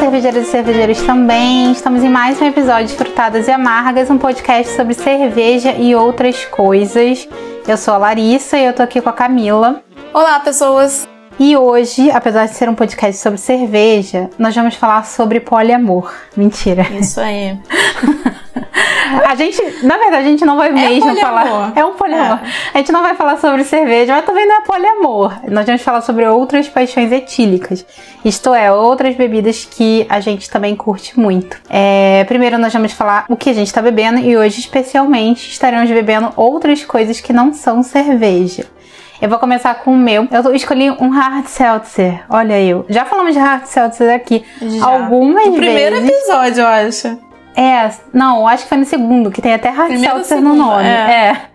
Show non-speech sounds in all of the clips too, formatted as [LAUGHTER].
cervejeiras e cervejeiros também. Estamos em mais um episódio de Frutadas e Amargas, um podcast sobre cerveja e outras coisas. Eu sou a Larissa e eu tô aqui com a Camila. Olá, pessoas! E hoje, apesar de ser um podcast sobre cerveja, nós vamos falar sobre poliamor. Mentira. Isso aí. [LAUGHS] a gente, na verdade, a gente não vai é mesmo poliamor. falar. É um poliamor. É. A gente não vai falar sobre cerveja, mas também não é poliamor. Nós vamos falar sobre outras paixões etílicas. Isto é, outras bebidas que a gente também curte muito. É, primeiro, nós vamos falar o que a gente está bebendo e hoje, especialmente, estaremos bebendo outras coisas que não são cerveja. Eu vou começar com o meu. Eu escolhi um hard seltzer. Olha eu. Já falamos de hard seltzer aqui Já. algumas no vezes. primeiro episódio, eu acho. É, não, acho que foi no segundo, que tem até hard primeiro seltzer segundo, no nome. É. é.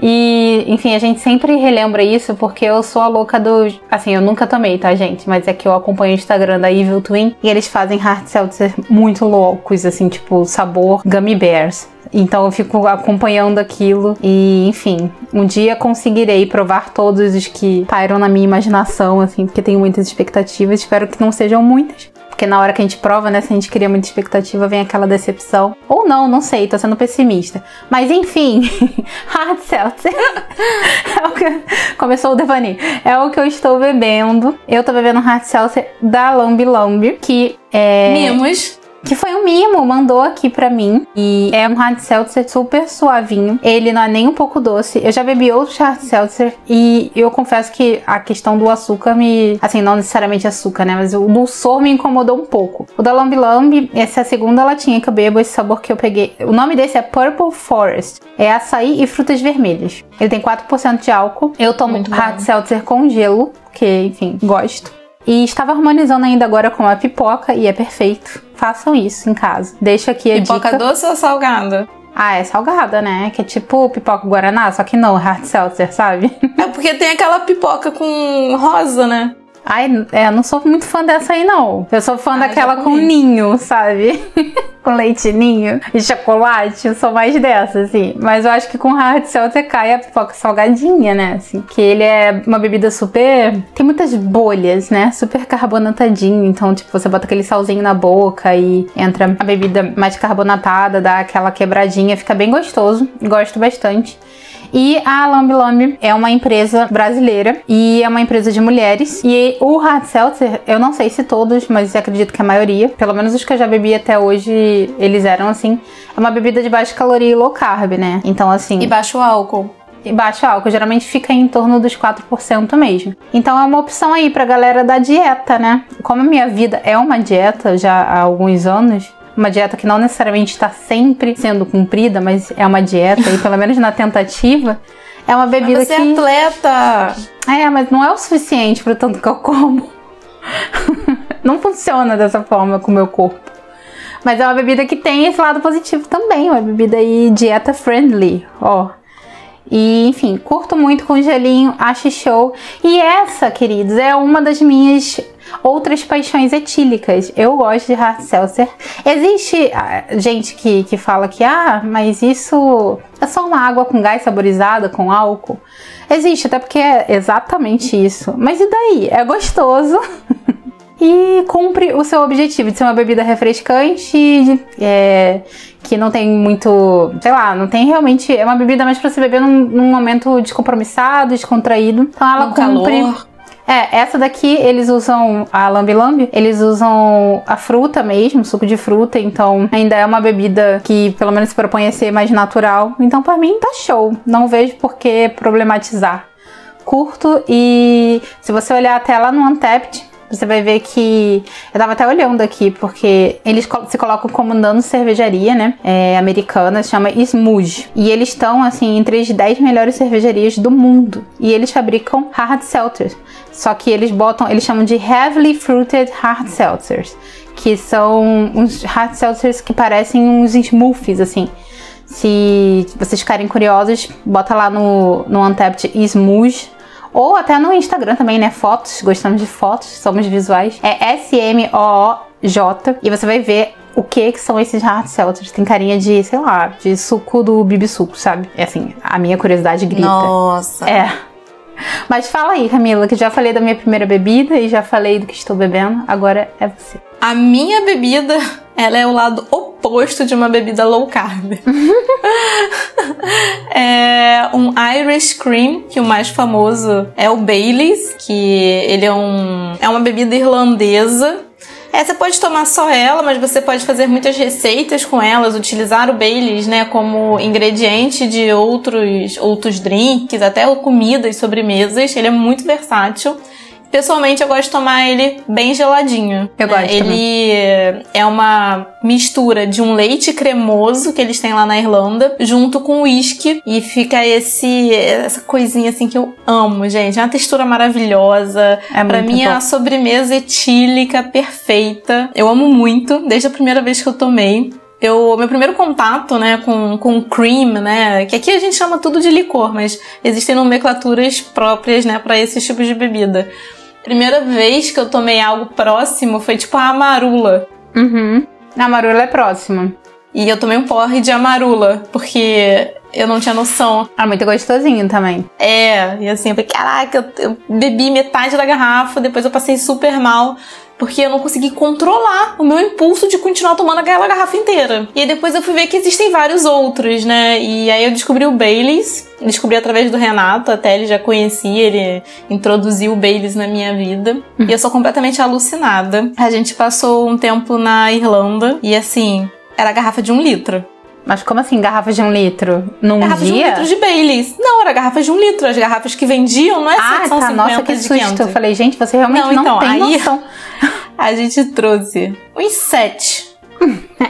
E, enfim, a gente sempre relembra isso porque eu sou a louca do. Assim, eu nunca tomei, tá, gente? Mas é que eu acompanho o Instagram da Evil Twin e eles fazem hard seltzer muito loucos, assim, tipo sabor gummy bears. Então eu fico acompanhando aquilo e, enfim, um dia conseguirei provar todos os que pairam na minha imaginação, assim, porque tenho muitas expectativas. Espero que não sejam muitas. Porque na hora que a gente prova, né, se a gente cria muita expectativa, vem aquela decepção. Ou não, não sei, tô sendo pessimista. Mas enfim, [LAUGHS] hard seltzer. [LAUGHS] é o que... Começou o devaneio. É o que eu estou bebendo. Eu tô bebendo hard seltzer da Lambi Lambi, que é... Mimos que foi um mimo, mandou aqui pra mim. E é um hard seltzer super suavinho. Ele não é nem um pouco doce. Eu já bebi outros hard seltzer e eu confesso que a questão do açúcar me. Assim, não necessariamente açúcar, né? Mas o dulçor me incomodou um pouco. O da Lambi Lambi, essa é a segunda latinha que eu bebo, esse sabor que eu peguei. O nome desse é Purple Forest. É açaí e frutas vermelhas. Ele tem 4% de álcool. Eu tomo Muito hard bom. seltzer com gelo, que, enfim, gosto. E estava harmonizando ainda agora com a pipoca e é perfeito. Façam isso em casa. Deixa aqui a pipoca dica. Pipoca doce ou salgada? Ah, é salgada, né? Que é tipo pipoca guaraná, só que não, hard seltzer, sabe? É porque tem aquela pipoca com rosa, né? Ai, é, não sou muito fã dessa aí, não. Eu sou fã ah, daquela com ninho, sabe? [LAUGHS] com leite ninho e chocolate. Eu sou mais dessa, assim. Mas eu acho que com hard seltzer cai a pipoca salgadinha, né? Assim, que ele é uma bebida super. Tem muitas bolhas, né? Super carbonatadinho. Então, tipo, você bota aquele salzinho na boca e entra a bebida mais carbonatada, dá aquela quebradinha, fica bem gostoso. Gosto bastante. E a Lambi Lambi é uma empresa brasileira e é uma empresa de mulheres. E o Hard Seltzer, eu não sei se todos, mas acredito que a maioria, pelo menos os que eu já bebi até hoje, eles eram assim. É uma bebida de baixa caloria e low carb, né? Então, assim. E baixo álcool e baixo álcool, geralmente fica em torno dos 4% mesmo. Então é uma opção aí pra galera da dieta, né? Como a minha vida é uma dieta já há alguns anos, uma dieta que não necessariamente está sempre sendo cumprida, mas é uma dieta e pelo menos na tentativa, é uma bebida mas você que é atleta. É, mas não é o suficiente para tanto que eu como. [LAUGHS] não funciona dessa forma com o meu corpo. Mas é uma bebida que tem esse lado positivo também, uma bebida aí dieta friendly, ó. E, enfim, curto muito com gelinho, acho show. E essa, queridos, é uma das minhas outras paixões etílicas. Eu gosto de hard seltzer. Existe ah, gente que, que fala que, ah, mas isso é só uma água com gás saborizada, com álcool. Existe, até porque é exatamente isso. Mas e daí? É gostoso. [LAUGHS] e cumpre o seu objetivo de ser uma bebida refrescante, é, que não tem muito, sei lá, não tem realmente. É uma bebida mais para se beber num, num, momento descompromissado, descontraído. Então ela no cumpre. Calor. É, essa daqui eles usam a lambi lambi, eles usam a fruta mesmo, suco de fruta, então ainda é uma bebida que pelo menos se propõe a ser mais natural. Então para mim tá show, não vejo por que problematizar. Curto e se você olhar até lá no Untapped, você vai ver que. Eu tava até olhando aqui, porque eles se colocam como dando cervejaria, né? É, americana, chama Smooth. E eles estão, assim, entre as 10 melhores cervejarias do mundo. E eles fabricam hard seltzers. Só que eles botam, eles chamam de heavily fruited hard seltzers. Que são uns hard seltzers que parecem uns smoothies, assim. Se vocês ficarem curiosos, bota lá no, no Untapped Smooth ou até no Instagram também, né? Fotos, gostamos de fotos, somos visuais. É S-M-O-O-J. E você vai ver o que que são esses hard seltzers. Tem carinha de, sei lá, de suco do bibisuco, sabe? É assim, a minha curiosidade grita. Nossa. É. Mas fala aí, Camila, que já falei da minha primeira bebida e já falei do que estou bebendo. Agora é você. A minha bebida, ela é o lado oposto de uma bebida low carb. [LAUGHS] é um Irish Cream, que o mais famoso é o Baileys, que ele é um é uma bebida irlandesa é, você pode tomar só ela, mas você pode fazer muitas receitas com elas, utilizar o Baileys, né, como ingrediente de outros outros drinks, até comidas, sobremesas. Ele é muito versátil. Pessoalmente, eu gosto de tomar ele bem geladinho. Eu né? gosto Ele também. é uma mistura de um leite cremoso que eles têm lá na Irlanda, junto com uísque. E fica esse essa coisinha assim que eu amo, gente. É uma textura maravilhosa. É pra mim é bom. a sobremesa etílica perfeita. Eu amo muito, desde a primeira vez que eu tomei. Eu, meu primeiro contato, né, com, com cream, né, que aqui a gente chama tudo de licor, mas existem nomenclaturas próprias, né, para esses tipos de bebida. Primeira vez que eu tomei algo próximo foi tipo a amarula. Uhum. A Marula é próxima. E eu tomei um porre de amarula, porque eu não tinha noção. É muito gostosinho também. É, e assim, eu falei, caraca, eu, eu bebi metade da garrafa, depois eu passei super mal, porque eu não consegui controlar o meu impulso de continuar tomando aquela garrafa inteira. E aí depois eu fui ver que existem vários outros, né? E aí eu descobri o Baileys, descobri através do Renato, até ele já conhecia, ele introduziu o Baileys na minha vida. E eu sou completamente alucinada. A gente passou um tempo na Irlanda e assim, era a garrafa de um litro. Mas como assim, garrafa de um litro? Num Garrafa de um dia? litro de Baileys. Não, era garrafa de um litro. As garrafas que vendiam, não é Ah, 750 tá. Nossa, que susto. 500. Eu falei, gente, você realmente Não, não, então, tem aí- noção. [LAUGHS] A gente trouxe uns sete.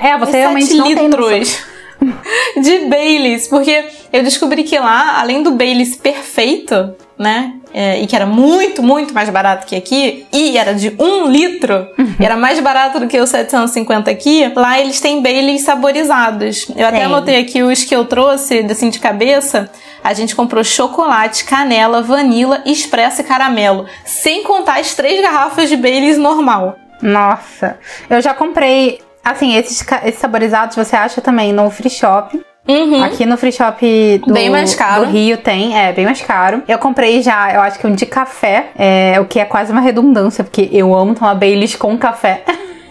É, você uns realmente sete não tem noção. litros [LAUGHS] de Baileys. Porque eu descobri que lá, além do Baileys perfeito, né? É, e que era muito, muito mais barato que aqui, e era de um litro, Uhum. e era mais barato do que os 750 aqui, lá eles têm Baileys saborizados. Eu até Tem. anotei aqui os que eu trouxe, assim, de cabeça. A gente comprou chocolate, canela, vanila, expresso e caramelo. Sem contar as três garrafas de Baileys normal. Nossa. Eu já comprei. Assim, esses, esses saborizados você acha também no free shop. Uhum. Aqui no free shop do, do Rio tem, é bem mais caro. Eu comprei já, eu acho que um de café, é, o que é quase uma redundância, porque eu amo tomar Baileys com café.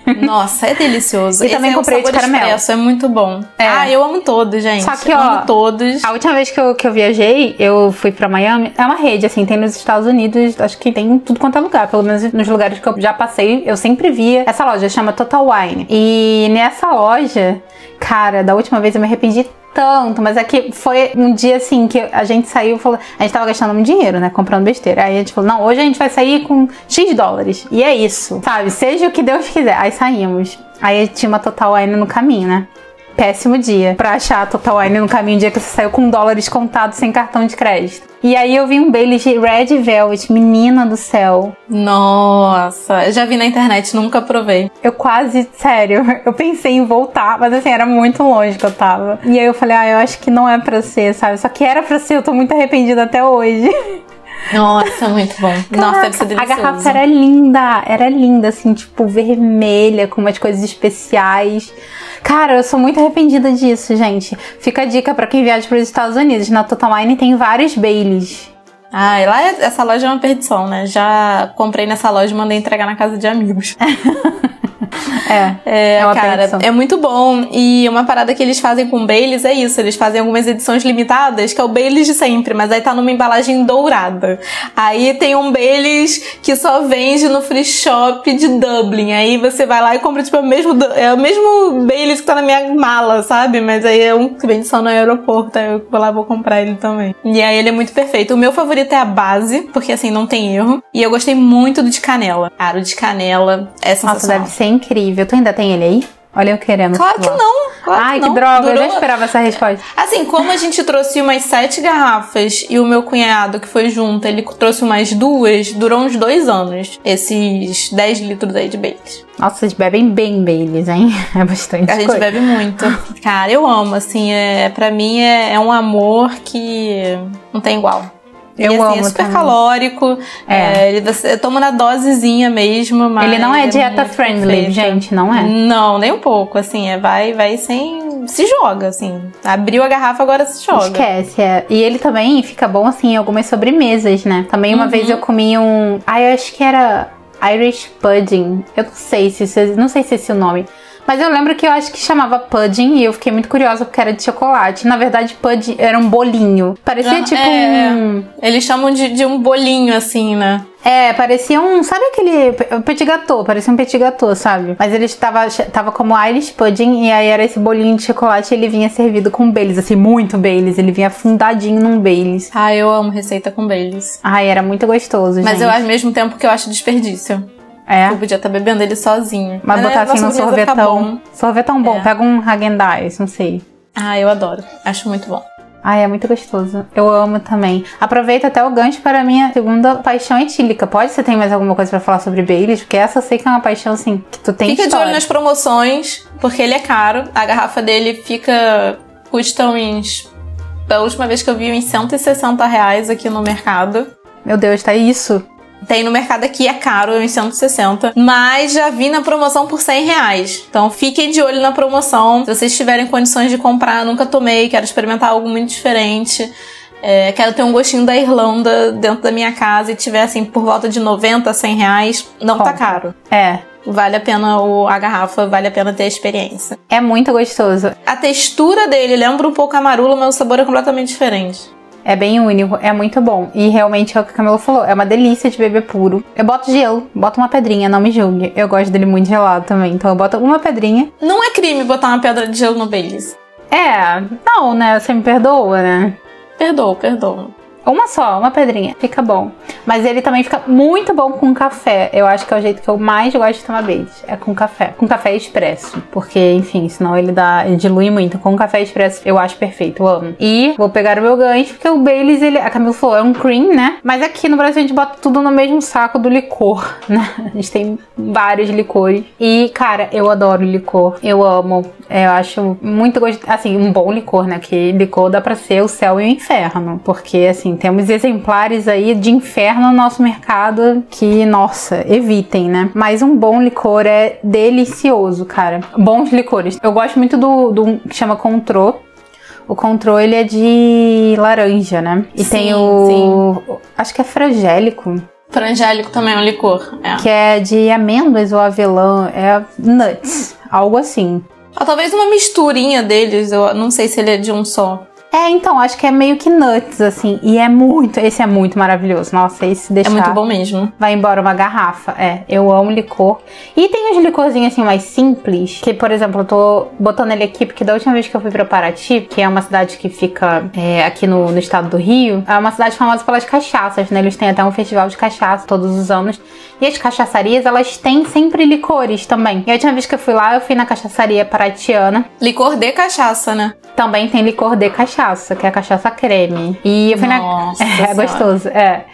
[LAUGHS] Nossa, é delicioso. E também é comprei de sabor caramelo. expresso, é muito bom. É. Ah, eu amo todos, gente. Só que, Eu ó, amo todos. A última vez que eu, que eu viajei, eu fui pra Miami. É uma rede, assim, tem nos Estados Unidos, acho que tem em tudo quanto é lugar. Pelo menos nos lugares que eu já passei, eu sempre via. Essa loja chama Total Wine. E nessa loja, cara, da última vez eu me arrependi tanto, mas é que foi um dia assim que a gente saiu e falou. A gente tava gastando muito dinheiro, né? Comprando besteira. Aí a gente falou: não, hoje a gente vai sair com X dólares. E é isso, sabe? Seja o que Deus quiser. Aí saímos. Aí tinha uma Total Wine no caminho, né? Péssimo dia pra achar a Total Wine no caminho, um dia que você saiu com dólares contados sem cartão de crédito. E aí eu vi um Baileys de Red Velvet, menina do céu. Nossa, já vi na internet, nunca provei. Eu quase, sério, [LAUGHS] eu pensei em voltar, mas assim, era muito longe que eu tava. E aí eu falei, ah, eu acho que não é pra ser, sabe? Só que era pra ser, eu tô muito arrependida até hoje. [LAUGHS] Nossa, muito bom. Nossa, deve ser a delicioso. garrafa era linda, era linda, assim, tipo, vermelha, com umas coisas especiais. Cara, eu sou muito arrependida disso, gente. Fica a dica pra quem viaja pros Estados Unidos. Na Total Wine tem vários Baileys. Ah, e lá é- essa loja é uma perdição, né? Já comprei nessa loja e mandei entregar na casa de amigos. [LAUGHS] É, É, É cara, perdição. é muito bom. E uma parada que eles fazem com o Baileys é isso. Eles fazem algumas edições limitadas, que é o Baileys de sempre, mas aí tá numa embalagem dourada. Aí tem um Baileys que só vende no free shop de Dublin. Aí você vai lá e compra, tipo, é o mesmo, é o mesmo Baileys que tá na minha mala, sabe? Mas aí é um que vende só no aeroporto. Aí eu vou lá vou comprar ele também. E aí ele é muito perfeito. O meu favorito é a base, porque assim, não tem erro. E eu gostei muito do de canela. Cara, o de canela é Nossa, sensacional. deve ser incrível. Tu ainda tem ele aí? Olha eu querendo. Claro que não. Claro Ai, que, que não. droga, eu já Durou- esperava essa resposta. Assim, como a gente trouxe umas sete garrafas e o meu cunhado, que foi junto, ele trouxe umas duas, durou uns dois anos. Esses 10 litros aí de Baileys. Nossa, vocês bebem bem Baileys, hein? [LAUGHS] É bastante A gente coisa. bebe muito. Cara, eu amo, assim, é, pra mim é, é um amor que não tem igual. Eu e, assim, amo é super também. calórico. É. É. ele, você toma na dosezinha mesmo, mas. Ele não é dieta muito friendly, gente, não é? Não, nem um pouco, assim, é vai, vai sem se joga, assim. Abriu a garrafa, agora se joga. Esquece, é. E ele também fica bom, assim, em algumas sobremesas, né? Também uma Uhum. vez eu comi um... Ah, eu acho que era Irish Pudding. Eu não sei se, se não sei se esse é o nome. Mas eu lembro que eu acho que chamava pudding e eu fiquei muito curiosa porque era de chocolate. Na verdade, pudding era um bolinho. Parecia Ah, tipo é. um... Eles chamam de, de um bolinho, assim, né? É, parecia um. Sabe aquele. pe- Petit gâteau, parecia um petit gâteau, sabe? Mas ele estava tava como Irish pudding e aí era esse bolinho de chocolate e ele vinha servido com Baileys, assim, muito Baileys. Ele vinha afundadinho num Baileys. Ah, eu amo receita com Baileys. Ai, era muito gostoso, Mas gente. eu, ao mesmo tempo que eu acho desperdício. É. Eu podia estar bebendo ele sozinho. Mas aí botar na assim no fica sorvetão. Sorvetão bom. É. Pega um Häagen-Dazs, não sei. Ah, eu adoro. Acho muito bom. Ai, é muito gostoso. Eu amo também. Aproveita até o gancho para a minha segunda paixão etílica. Pode você tem mais alguma coisa pra falar sobre Baileys? Porque essa eu sei que é uma paixão, assim, que tu tem Fica de história. olho nas promoções, porque ele é caro. A garrafa dele fica. custa uns. Da última vez que eu vi, uns 160 reais aqui no mercado. Meu Deus, tá isso? Tem no mercado aqui, é caro, uns 160. Mas já vi na promoção por 100 reais. Então fiquem de olho na promoção. Se vocês tiverem condições de comprar, nunca tomei, quero experimentar algo muito diferente. É, quero ter um gostinho da Irlanda dentro da minha casa e tiver assim por volta de 90, 100 reais. Não tá Compra. caro. É. Vale a pena o, a garrafa, vale a pena ter a experiência. É muito gostoso. A textura dele lembra um pouco a marula, mas o sabor é completamente diferente. É bem único, é muito bom. E realmente é o que a Camila falou, é uma delícia de beber puro. Eu boto gelo, boto uma pedrinha, não me julgue. Eu gosto dele muito gelado também, então eu boto uma pedrinha. Não é crime botar uma pedra de gelo no Baileys. É, não, né? Você me perdoa, né? Perdoa, perdoa. Uma só, uma pedrinha, fica bom. Mas ele também fica muito bom com café. Eu acho que é o jeito que eu mais gosto de tomar Baileys. É com café. Com café expresso. Porque, enfim, senão ele dá. Ele dilui muito. Com café expresso eu acho perfeito, eu amo. E vou pegar o meu gancho, porque o Baileys, ele. A Camila falou, é um cream, né? Mas aqui no Brasil a gente bota tudo no mesmo saco do licor, [LAUGHS] né? A gente tem vários licores. E, cara, eu adoro licor. Eu amo. Eu acho muito gostoso. Assim, um bom licor, né? Que licor dá pra ser o céu e o inferno. Porque, assim, temos exemplares aí de inferno no nosso mercado que, nossa, evitem, né? Mas um bom licor é delicioso, cara. Bons licores. Eu gosto muito do, do que chama Contrô. O Contrô, ele é de laranja, né? E Sim, tem o. Acho que é frangélico. Frangélico também é um licor. É. Que é de amêndoas ou avelã. É nuts. Algo assim. Ou talvez uma misturinha deles, eu não sei se ele é de um só. É, então, acho que é meio que nuts, assim. E é muito. Esse é muito maravilhoso. Nossa, esse deixar. É muito bom mesmo. Vai embora uma garrafa. É, eu amo licor. E tem uns licorzinhos assim mais simples. Que, por exemplo, eu tô botando ele aqui porque da última vez que eu fui pra Paraty, que é uma cidade que fica é, aqui no, no estado do Rio, é uma cidade famosa pelas cachaças, né? Eles têm até um festival de cachaça todos os anos. E as cachaçarias, elas têm sempre licores também. E a última vez que eu fui lá, eu fui na cachaçaria paratiana. Licor de cachaça, né? Também tem licor de cachaça, que é a cachaça creme. E eu fui Nossa na. [LAUGHS] É, Senhora. gostoso, é.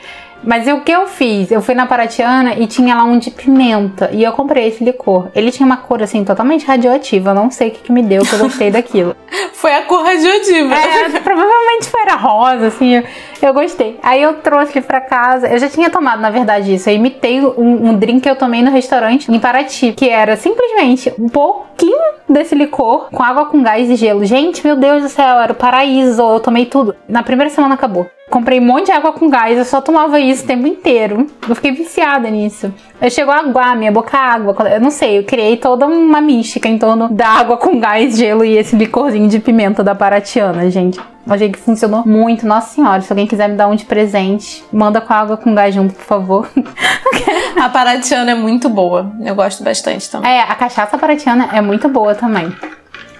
Mas e o que eu fiz? Eu fui na Paratiana e tinha lá um de pimenta. E eu comprei esse licor. Ele tinha uma cor assim totalmente radioativa. Eu não sei o que, que me deu, que eu gostei daquilo. [LAUGHS] Foi a cor radioativa. É, provavelmente foi era rosa, assim. Eu, eu gostei. Aí eu trouxe ele pra casa. Eu já tinha tomado, na verdade, isso. Eu imitei um, um drink que eu tomei no restaurante em Paraty. Que era simplesmente um pouquinho desse licor com água com gás e gelo. Gente, meu Deus do céu, era o paraíso. Eu tomei tudo. Na primeira semana acabou. Comprei um monte de água com gás, eu só tomava isso o tempo inteiro. Eu fiquei viciada nisso. Eu chegou a aguar, minha boca água. Eu não sei, eu criei toda uma mística em torno da água com gás, gelo e esse licorzinho de pimenta da Paratiana, gente. Achei que funcionou muito. Nossa senhora, se alguém quiser me dar um de presente, manda com água com gás junto, por favor. [LAUGHS] A paratiana é muito boa. Eu gosto bastante também. É, a cachaça paratiana é muito boa também.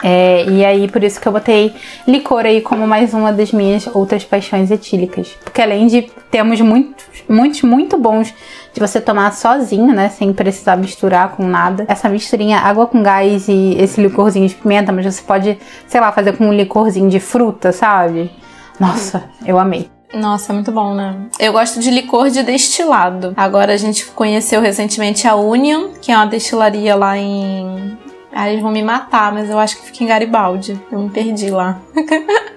É, e aí, por isso que eu botei licor aí como mais uma das minhas outras paixões etílicas. Porque além de termos muitos, muitos, muito bons de você tomar sozinho, né? Sem precisar misturar com nada. Essa misturinha água com gás e esse licorzinho de pimenta, mas você pode, sei lá, fazer com um licorzinho de fruta, sabe? Nossa, eu amei. Nossa, muito bom, né? Eu gosto de licor de destilado. Agora a gente conheceu recentemente a Union, que é uma destilaria lá em. Ah, eles vão me matar, mas eu acho que fica em Garibaldi. Eu me perdi lá. [LAUGHS]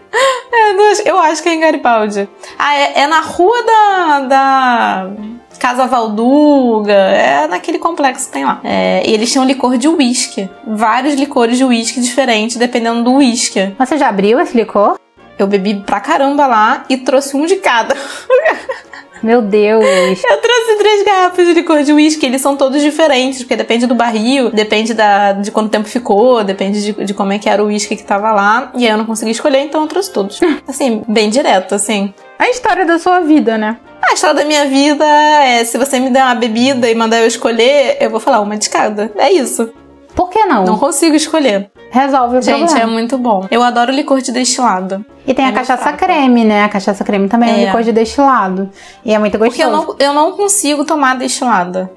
É, eu acho que é em Garibaldi. Ah, é, é na rua da. da Casa Valduga, é naquele complexo que tem lá. É, e eles tinham licor de uísque. Vários licores de uísque diferentes, dependendo do uísque. Você já abriu esse licor? Eu bebi pra caramba lá e trouxe um de cada. [LAUGHS] Meu Deus! [LAUGHS] Eu trouxe três garrafas de licor de uísque, eles são todos diferentes, porque depende do barril, depende da, de quanto tempo ficou, depende de, de como é que era o uísque que tava lá. E aí eu não consegui escolher, então eu trouxe todos. [LAUGHS] Assim, bem direto, assim. A história da sua vida, né? A história da minha vida é: se você me der uma bebida e mandar eu escolher, eu vou falar uma de cada. É isso. Por que não? Não consigo escolher. Resolve o Gente, problema. é muito bom. Eu adoro licor de destilado. E tem é a cachaça creme, né? A cachaça creme também é, um É. licor de destilado. E é muito gostoso. Porque eu não, eu não consigo tomar destilado.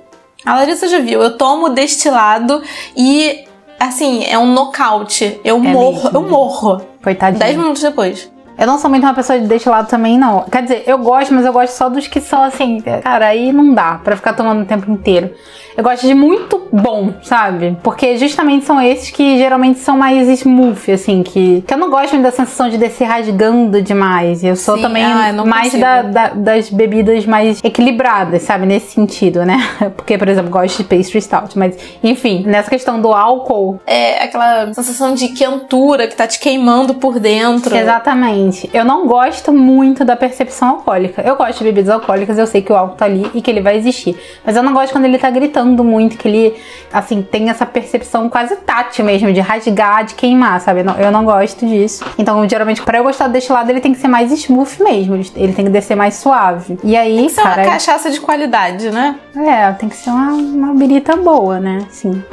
A Larissa já viu, eu tomo destilado e, assim, é um nocaute. Eu morro, mesmo. eu morro. Coitadinho. Dez minutos depois. Eu não sou muito uma pessoa de destilado também, não. Quer dizer, eu gosto, mas eu gosto só dos que são assim. Cara, aí não dá pra ficar tomando o tempo inteiro. Eu gosto de muito bom, sabe? Porque justamente são esses que geralmente são mais smooth, assim. Que, que eu não gosto muito da sensação de descer rasgando demais. Eu sou Sim, também ah, eu mais da, da- das bebidas mais equilibradas, sabe? Nesse sentido, né? [LAUGHS] Porque, por exemplo, gosto de pastry stout. Mas, enfim, nessa questão do álcool, É aquela sensação de quentura que tá te queimando por dentro. Exatamente. Eu não gosto muito da percepção alcoólica. Eu gosto de bebidas alcoólicas, eu sei que o álcool tá ali e que ele vai existir. Mas eu não gosto quando ele tá gritando muito, que ele, assim, tem essa percepção quase tátil mesmo, de rasgar, de queimar, sabe? Eu não, eu não gosto disso. Então, geralmente, pra eu gostar deste lado, ele tem que ser mais smooth mesmo. Ele- tem que descer mais suave. E aí, Isso é uma cara. cachaça de qualidade, né? É, tem que ser uma, uma birita boa, né? Assim,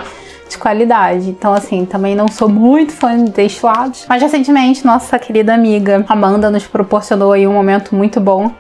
de qualidade. Então, assim, também não sou muito fã de destilados. Mas recentemente, nossa querida amiga Amanda nos proporcionou aí um momento muito bom.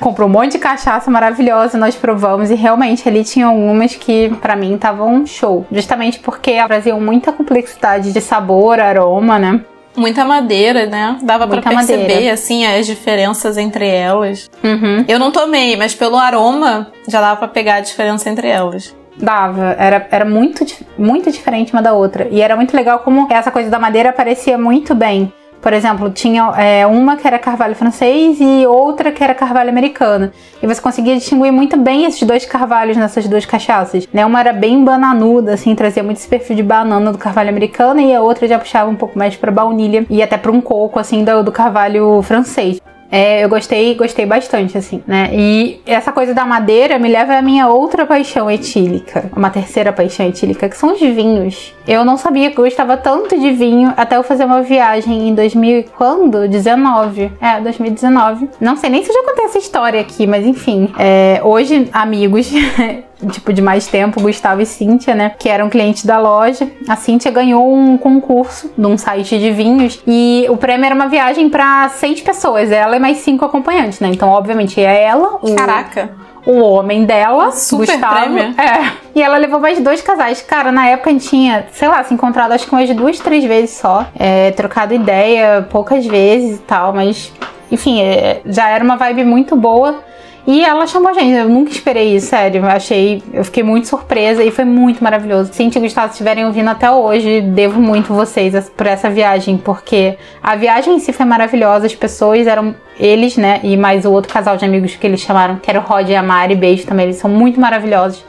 Comprou um monte de cachaça maravilhosa, nós provamos e realmente ali tinha algumas que pra mim estavam show. Justamente porque traziam muita complexidade de sabor, aroma, né? Muita madeira, né? Dava pra Muita perceber, madeira. assim, as diferenças entre elas. Uhum. Eu não tomei, mas pelo aroma já dava pra pegar a diferença entre elas. Dava, era, era muito, muito diferente uma da outra. E era muito legal como essa coisa da madeira aparecia muito bem. Por exemplo, tinha é, uma que era carvalho francês e outra que era carvalho americano. E você conseguia distinguir muito bem esses dois carvalhos nessas duas cachaças. Né? Uma era bem bananuda, assim, trazia muito esse perfil de banana do carvalho americano, e a outra já puxava um pouco mais pra baunilha e até pra um coco, assim, do, do carvalho francês. É, eu gostei, gostei bastante, assim, né? E essa coisa da madeira me leva à minha outra paixão etílica, uma terceira paixão etílica, que são os vinhos. Eu não sabia que eu gostava tanto de vinho até eu fazer uma viagem em 2000 e quando? 19. É, 2019. Não sei nem se eu já contei essa história aqui, mas enfim. É, hoje, amigos, [LAUGHS] tipo, de mais tempo, Gustavo e Cíntia, né? Que eram clientes da loja. A Cíntia ganhou um concurso de um site de vinhos e o prêmio era uma viagem pra seis pessoas, ela e mais cinco acompanhantes, né? Então, obviamente, é ela, o, Caraca. o homem dela, Super Gustavo. prêmio. É. E ela levou mais dois casais. Cara, na época a gente tinha, sei lá, se encontrado acho que umas duas, três vezes só. É, trocado ideia poucas vezes e tal, mas enfim, é, já era uma vibe muito boa. E ela chamou a gente, eu nunca esperei isso, sério. Eu achei, eu fiquei muito surpresa e foi muito maravilhoso. Cintia e Gustavo, estiverem ouvindo até hoje, devo muito vocês por essa viagem, porque a viagem em si foi maravilhosa, as pessoas eram eles, né? E mais o outro casal de amigos que eles chamaram, que era o Rod e a Mari, beijo também, eles são muito maravilhosos.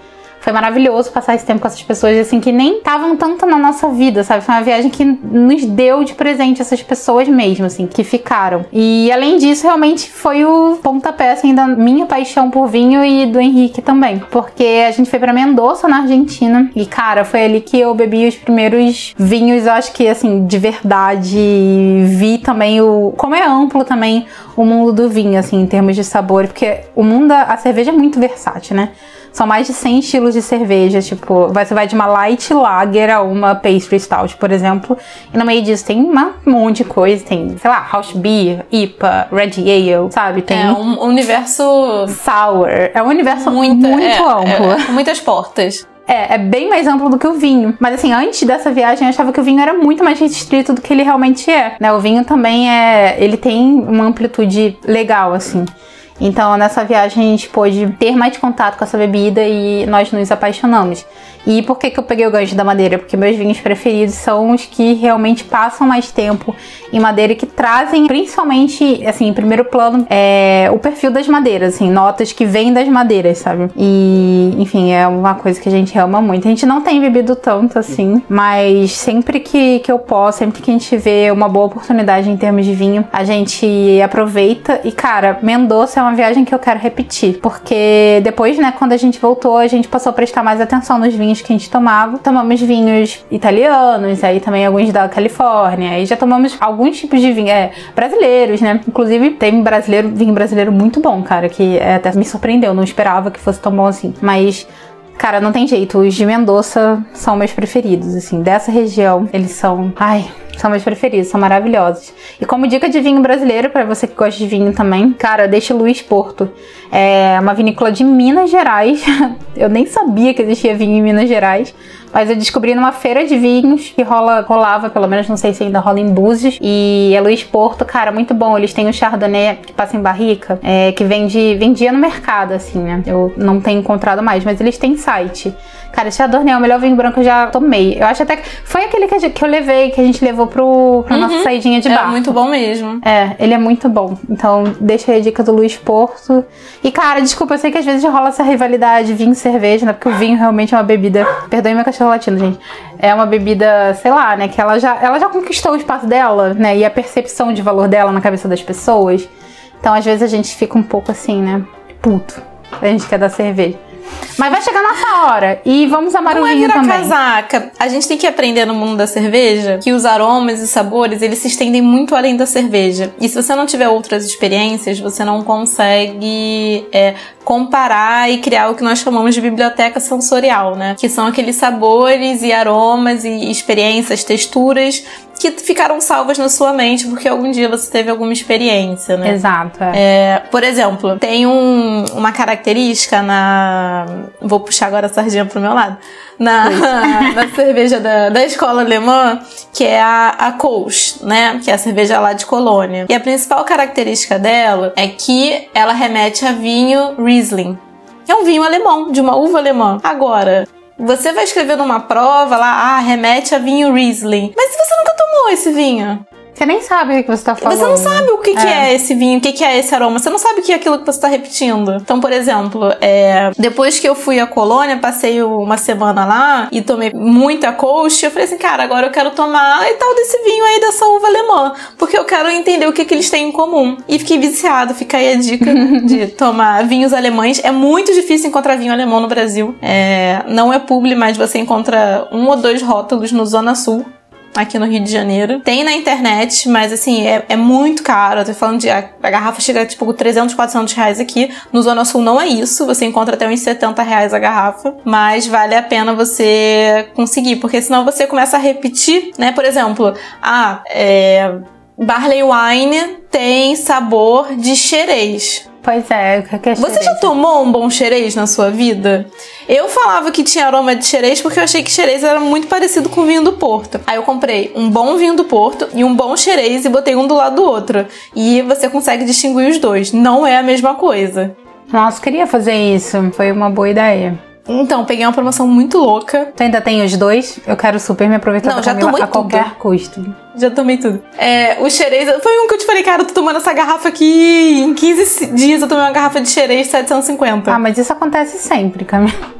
Foi maravilhoso passar esse tempo com essas pessoas, assim, que nem estavam tanto na nossa vida, sabe? Foi uma viagem que nos deu de presente essas pessoas mesmo, assim, que ficaram. E além disso, realmente foi o pontapé, assim, da minha paixão por vinho e do Henrique também. Porque a gente foi pra Mendoza, na Argentina. E, cara, foi ali que eu bebi os primeiros vinhos, eu acho que, assim, de verdade. E vi também o. Como é amplo também o mundo do vinho, assim, em termos de sabor. Porque o mundo a cerveja é muito versátil, né? São mais de 100 estilos de cerveja, tipo, você vai de uma light lager a uma pastry stout, por exemplo. E no meio disso tem um monte de coisa, tem, sei lá, house beer, IPA, red ale, sabe? Tem É um universo sour. É um universo muito, muito, é, amplo. é, com muitas portas. É, é bem mais amplo do que o vinho. Mas assim, antes dessa viagem eu achava que o vinho era muito mais restrito do que ele realmente é. Né? O vinho também é. Ele tem uma amplitude legal, assim. Então, nessa viagem, a gente pôde ter mais contato com essa bebida e nós nos apaixonamos. E por que, que eu peguei o gancho da madeira? Porque meus vinhos preferidos são os que realmente passam mais tempo em madeira e que trazem, principalmente, assim, em primeiro plano, é, o perfil das madeiras, assim, notas que vêm das madeiras, sabe? E, enfim, é uma coisa que a gente ama muito. A gente não tem bebido tanto assim, mas sempre que, que eu posso, sempre que a gente vê uma boa oportunidade em termos de vinho, a gente aproveita. E, cara, Mendoza é uma viagem que eu quero repetir, porque depois, né, quando a gente voltou, a gente passou a prestar mais atenção nos vinhos que a gente tomava. Tomamos vinhos italianos, aí também alguns da Califórnia. Aí já tomamos alguns tipos de vinho, é, brasileiros, né? Inclusive, tem brasileiro, vinho brasileiro muito bom, cara, que é, até me surpreendeu, não esperava que fosse tão bom assim. Mas Cara, não tem jeito. Os de Mendoza são meus preferidos, assim. Dessa região, eles são. Ai, são meus preferidos, são maravilhosos. E como dica de vinho brasileiro, para você que gosta de vinho também, cara, deixa Luiz Porto. É uma vinícola de Minas Gerais. [LAUGHS] Eu nem sabia que existia vinho em Minas Gerais. Mas eu descobri numa feira de vinhos que rola, rolava, pelo menos não sei se ainda rola em Búzios. E é Luiz Porto, cara, muito bom. Eles têm o Chardonnay que passa em barrica, é, que vende, vendia no mercado, assim, né? Eu não tenho encontrado mais, mas eles têm site. Cara, esse Chardonnay é o melhor vinho branco que eu já tomei. Eu acho até que foi aquele que, que eu levei, que a gente levou pro, pra uhum. nossa saidinha de bar. É muito bom mesmo. É, ele é muito bom. Então, deixa aí a dica do Luiz Porto. E, cara, desculpa, eu sei que às vezes rola essa rivalidade vinho e cerveja, né? Porque o vinho realmente é uma bebida. Perdoe meu cachorro latino, gente. É uma bebida, sei lá, né? Que ela já, ela já conquistou o espaço dela, né? E a percepção de valor dela na cabeça das pessoas. Então, às vezes a gente fica um pouco assim, né? Puto. A gente quer dar cerveja. Mas vai chegar nossa hora. E vamos amar o é vinho virar também. casaca. A gente tem que aprender no mundo da cerveja que os aromas e sabores, eles se estendem muito além da cerveja. E se você não tiver outras experiências, você não consegue é, comparar e criar o que nós chamamos de biblioteca sensorial, né? Que são aqueles sabores e aromas e experiências, texturas que ficaram salvas na sua mente porque algum dia você teve alguma experiência, né? Exato. É. É, por exemplo, tem um, uma característica na. Vou puxar agora a sardinha pro meu lado. Na, [LAUGHS] na cerveja da, da escola alemã, que é a, a Kolsch, né? Que é a cerveja lá de Colônia. E a principal característica dela é que ela remete a vinho Riesling. É um vinho alemão, de uma uva alemã. Agora, você vai escrever numa prova lá, ah, remete a vinho Riesling. Mas se você nunca tomou esse vinho, Você nem sabe o que você tá falando. você não sabe o que que é. esse vinho, o que que é esse aroma. Você não sabe o que é aquilo que você tá repetindo. Então, por exemplo, é, depois que eu fui à colônia, passei uma semana lá e tomei muita coxa, eu falei assim, cara, agora eu quero tomar e tal desse vinho aí dessa uva alemã. Porque eu quero entender o que que eles têm em comum. E fiquei viciado. Fica aí a dica [LAUGHS] de tomar vinhos alemães. É muito difícil encontrar vinho alemão no Brasil. É, não é publi, mas você encontra um ou dois rótulos no Zona Sul aqui no Rio de Janeiro. Tem na internet, mas assim, é, é muito caro. Eu tô falando de. A, a garrafa chega tipo 300, 400 reais aqui. No Zona Sul não é isso. Você encontra até uns 70 reais a garrafa. Mas vale a pena você conseguir, porque senão você começa a repetir, né? Por exemplo, ah, é. Barley Wine tem sabor de xerez. Pois é, o que é Você já tomou um bom xerez na sua vida? Eu falava que tinha aroma de xerez porque eu achei que xerez era muito parecido com o vinho do Porto. Aí eu comprei um bom vinho do Porto e um bom xerez e botei um do lado do outro. E você consegue distinguir os dois. Não é a mesma coisa. Nossa, queria fazer isso. Foi uma boa ideia. Então, peguei uma promoção muito louca. Tu ainda tem os dois? Eu quero super me aproveitar Não, da já tomei a qualquer custo. Já tomei tudo. É, o xerez foi um que eu te falei, cara, eu tô tomando essa garrafa aqui em 15 dias. Eu tomei uma garrafa de xerez 750. Ah, mas isso acontece sempre, Camila.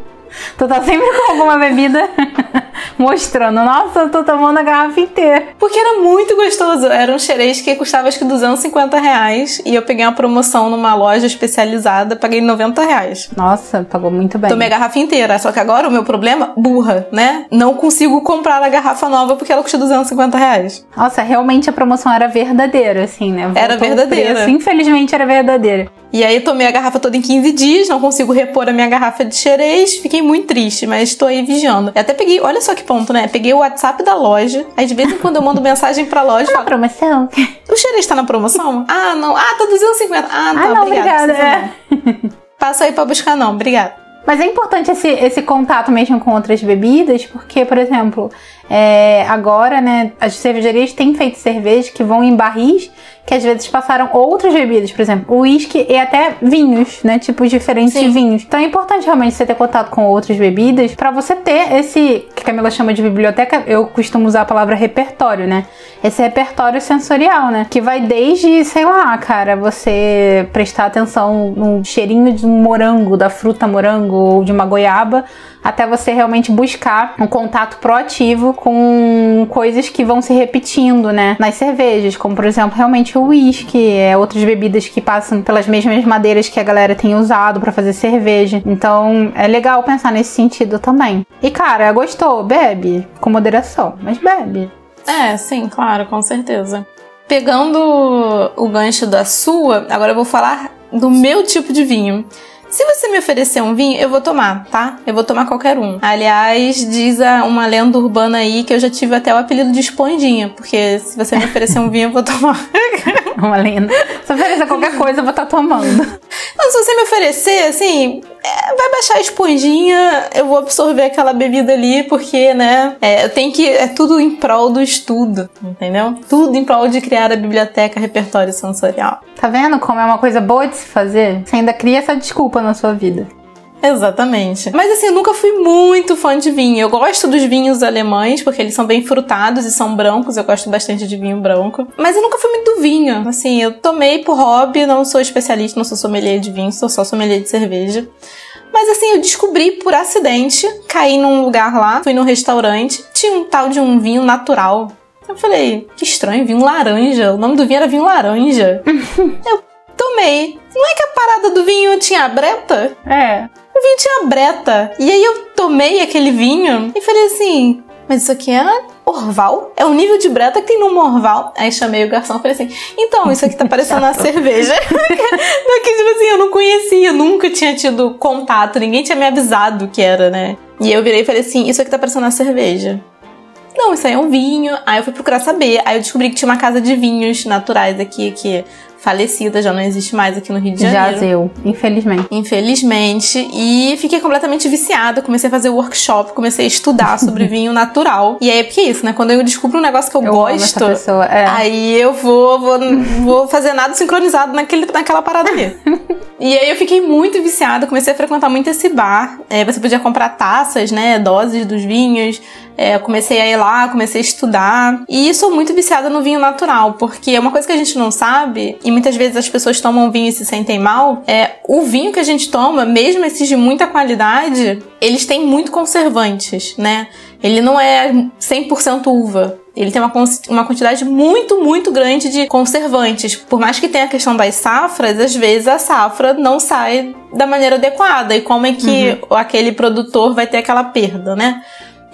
Tu tá sempre com alguma bebida [LAUGHS] mostrando. Nossa, eu tô tomando a garrafa inteira. Porque era muito gostoso. Era um xerez que custava acho que 250 reais. E eu peguei uma promoção numa loja especializada, paguei 90 reais. Nossa, pagou muito bem. Tomei a garrafa inteira. Só que agora o meu problema, burra, né? Não consigo comprar a garrafa nova porque ela custa 250 reais. Nossa, realmente a promoção era verdadeira, assim, né? Voltou Era verdadeira. preço. Infelizmente era verdadeira. E aí tomei a garrafa toda em 15 dias, não consigo repor a minha garrafa de xerez. Fiquei muito triste, mas estou aí vigiando. Eu até peguei, olha só que ponto, né? Peguei o WhatsApp da loja. Aí de vez em quando eu mando [LAUGHS] mensagem pra loja e Uma falo, promoção? o xerez tá na promoção? Ah, não. Ah, tá 250. Ah, tá, Ah, não, obrigada. obrigada. precisa não. Passa aí pra buscar não, obrigada. Mas é importante esse, esse contato mesmo com outras bebidas, porque, por exemplo, É, agora, né, as cervejarias têm feito cerveja que vão em barris que às vezes passaram outras bebidas, por exemplo, uísque e até vinhos, né? Tipos diferentes Sim. de vinhos. Então é importante realmente você ter contato com outras bebidas para você ter esse que a Camila chama de biblioteca, eu costumo usar a palavra repertório, né? Esse repertório sensorial, né? Que vai desde, sei lá, cara, você prestar atenção no cheirinho de um morango, da fruta morango ou de uma goiaba, até você realmente buscar um contato proativo com coisas que vão se repetindo, né? Nas cervejas, como por exemplo, realmente o uísque, é, outras bebidas que passam pelas mesmas madeiras que a galera tem usado para fazer cerveja. Então é legal pensar nesse sentido também. E cara, gostou? Bebe com moderação, mas bebe. É, sim, claro, com certeza. Pegando o gancho da sua, agora eu vou falar do meu tipo de vinho. Se você me oferecer um vinho, eu vou tomar, tá? Eu vou tomar qualquer um. Aliás, diz uma lenda urbana aí que eu já tive até o apelido de esponjinha, porque se você me oferecer um vinho, eu vou tomar. [LAUGHS] uma lenda. Se oferecer qualquer coisa, eu vou estar tá tomando. Não, se você me oferecer, assim, é, vai baixar a esponjinha, eu vou absorver aquela bebida ali, porque, né, é, tem que. É tudo em prol do estudo, entendeu? Tudo em prol de criar a biblioteca repertório sensorial. Tá vendo como é uma coisa boa de se fazer? Você ainda cria essa desculpa na sua vida. Exatamente. Mas assim, eu nunca fui muito fã de vinho. Eu gosto dos vinhos alemães, porque eles são bem frutados e são brancos. Eu gosto bastante de vinho branco. Mas eu nunca fui muito do vinho. Assim, eu tomei por hobby, não sou especialista, não sou sommelier de vinho, sou só sommelier de cerveja. Mas assim, eu descobri por acidente, caí num lugar lá, fui num restaurante, tinha um tal de um vinho natural. Eu falei, que estranho, vinho laranja. O nome do vinho era vinho laranja. [LAUGHS] eu tomei. Não é que a parada do vinho tinha breta? É. O vinho tinha breta. E aí eu tomei aquele vinho e falei assim: mas isso aqui é Orval? É o nível de breta que tem no Orval. Aí chamei o garçom e falei assim: então, isso aqui tá parecendo uma [LAUGHS] cerveja. [LAUGHS] Porque, tipo assim, eu não conhecia, nunca tinha tido contato, ninguém tinha me avisado que era, né? E eu virei e falei assim: isso aqui tá parecendo uma cerveja. Não, isso aí é um vinho. Aí eu fui procurar saber. Aí eu descobri que tinha uma casa de vinhos naturais aqui, que falecida, já não existe mais aqui no Rio de Janeiro. Jazeu, infelizmente. Infelizmente. E fiquei completamente viciada. Comecei a fazer workshop, comecei a estudar [LAUGHS] sobre vinho natural. E aí é porque é isso, né? Quando eu descubro um negócio que eu, eu gosto, é. aí eu vou, vou, vou fazer nada sincronizado naquele, naquela parada ali. [LAUGHS] e aí eu fiquei muito viciada, comecei a frequentar muito esse bar. É, você podia comprar taças, né? Doses dos vinhos. É, comecei a ir lá, comecei a estudar. E sou muito viciada no vinho natural, porque é uma coisa que a gente não sabe, e muitas vezes as pessoas tomam vinho e se sentem mal, é o vinho que a gente toma, mesmo esses de muita qualidade, eles têm muito conservantes, né? Ele não é 100% uva. Ele tem uma, uma quantidade muito, muito grande de conservantes. Por mais que tenha a questão das safras, às vezes a safra não sai da maneira adequada. E como é que uhum. aquele produtor vai ter aquela perda, né?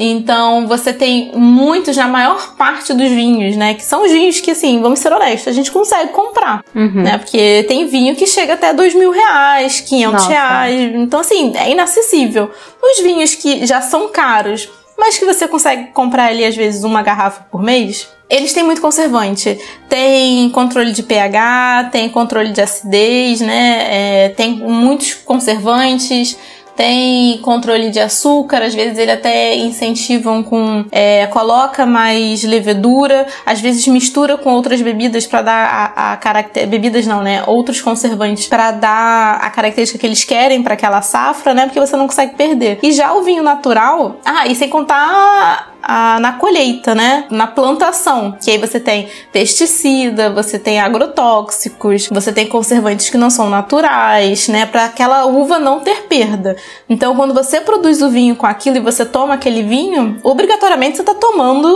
Então você tem muitos, na maior parte dos vinhos, né? Que são os vinhos que, assim, vamos ser honestos, a gente consegue comprar, uhum. né? Porque tem vinho que chega até dois mil reais, 500 Nossa. reais. Então, assim, é inacessível. Os vinhos que já são caros, mas que você consegue comprar ali, às vezes, uma garrafa por mês, eles têm muito conservante. Tem controle de pH, tem controle de acidez, né? É, tem muitos conservantes tem controle de açúcar, às vezes ele até incentivam com é, coloca mais levedura, às vezes mistura com outras bebidas para dar a, a caracter bebidas não, né? Outros conservantes para dar a característica que eles querem para aquela safra, né? Porque você não consegue perder. E já o vinho natural, ah, e sem contar a, na colheita, né? Na plantação. Que aí você tem pesticida, você tem agrotóxicos, você tem conservantes que não são naturais, né? Para aquela uva não ter perda. Então, quando você produz o vinho com aquilo e você toma aquele vinho, obrigatoriamente você tá tomando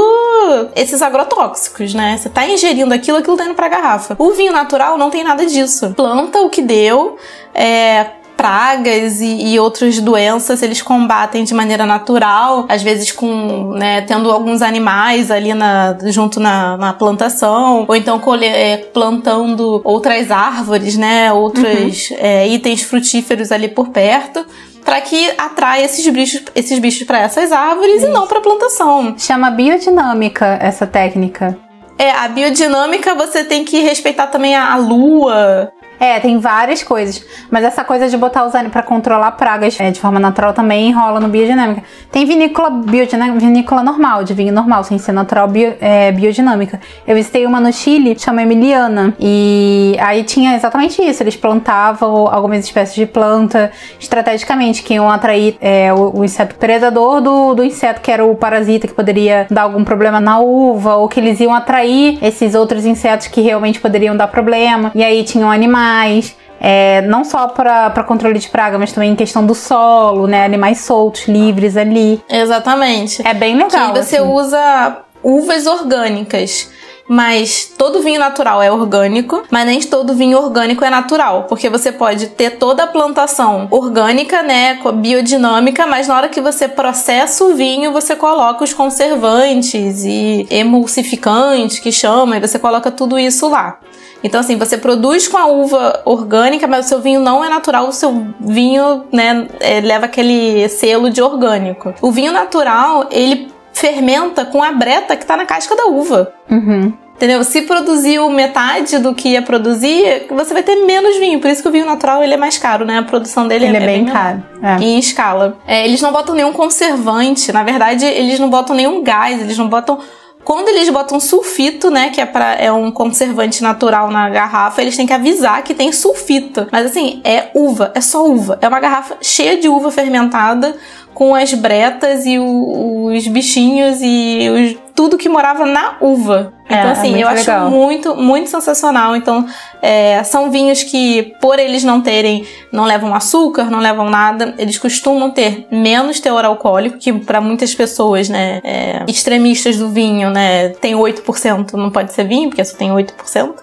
esses agrotóxicos, né? Você tá ingerindo aquilo, aquilo tá indo pra garrafa. O vinho natural não tem nada disso. Planta o que deu, é, pragas e, e, outras doenças eles combatem de maneira natural, às vezes com, né, tendo alguns animais ali na, junto na, na plantação, ou então colhe, é, plantando outras árvores, né, outros uhum. é, itens frutíferos ali por perto para que atraia esses bichos, esses bichos para essas árvores Isso. e não para plantação. Chama biodinâmica essa técnica. É, a biodinâmica você tem que respeitar também a, a lua, É, tem várias coisas. Mas essa coisa de botar os animais pra controlar pragas é, de forma natural também rola no biodinâmica. Tem vinícola biodinâmica, vinícola normal, de vinho normal, sem ser natural bio, é, biodinâmica. Eu visitei uma no Chile, chama Emiliana. E aí tinha exatamente isso. Eles plantavam algumas espécies de planta estrategicamente, que iam atrair é, o, o, inseto predador do, do inseto, que era o parasita que poderia dar algum problema na uva, ou que eles iam atrair esses outros insetos que realmente poderiam dar problema. E aí tinham animais animais, é, não só para controle de praga, mas também em questão do solo, né? Animais soltos, livres ali. Exatamente. É bem legal. Que você assim. usa uvas orgânicas. Mas todo vinho natural é orgânico, mas nem todo vinho orgânico é natural, porque você pode ter toda a plantação orgânica, né, biodinâmica, mas na hora que você processa o vinho, você coloca os conservantes e emulsificantes que chama, e você coloca tudo isso lá. Então, assim, você produz com a uva orgânica, mas o seu vinho não é natural, o seu vinho, né, é, leva aquele selo de orgânico. O vinho natural, ele fermenta com a breta que tá na casca da uva. Uhum. Entendeu? Se produziu metade do que ia produzir, você vai ter menos vinho. Por isso que o vinho natural ele é mais caro, né? A produção dele ele é, é bem, bem caro. É. em escala. É, eles não botam nenhum conservante. Na verdade, eles não botam nenhum gás. Eles não botam quando eles botam sulfito, né, que é, pra, é um conservante natural na garrafa, eles têm que avisar que tem sulfito. Mas assim, é uva, é só uva. É uma garrafa cheia de uva fermentada com as bretas e o, os bichinhos e os, tudo que morava na uva. É, então, assim, é eu legal. acho muito, muito sensacional. Então, é, são vinhos que, por eles não terem, não levam açúcar, não levam nada, eles costumam ter menos teor alcoólico, que para muitas pessoas, né, é, extremistas do vinho, né, tem 8%, não pode ser vinho, porque só tem 8%.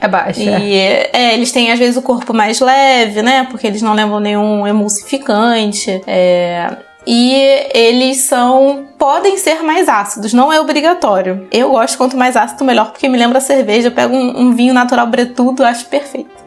É baixo. E é, eles têm às vezes o corpo mais leve, né? Porque eles não levam nenhum emulsificante. É, e eles são podem ser mais ácidos, não é obrigatório. Eu gosto quanto mais ácido melhor porque me lembra cerveja. Eu pego um, um vinho natural bretudo, acho perfeito.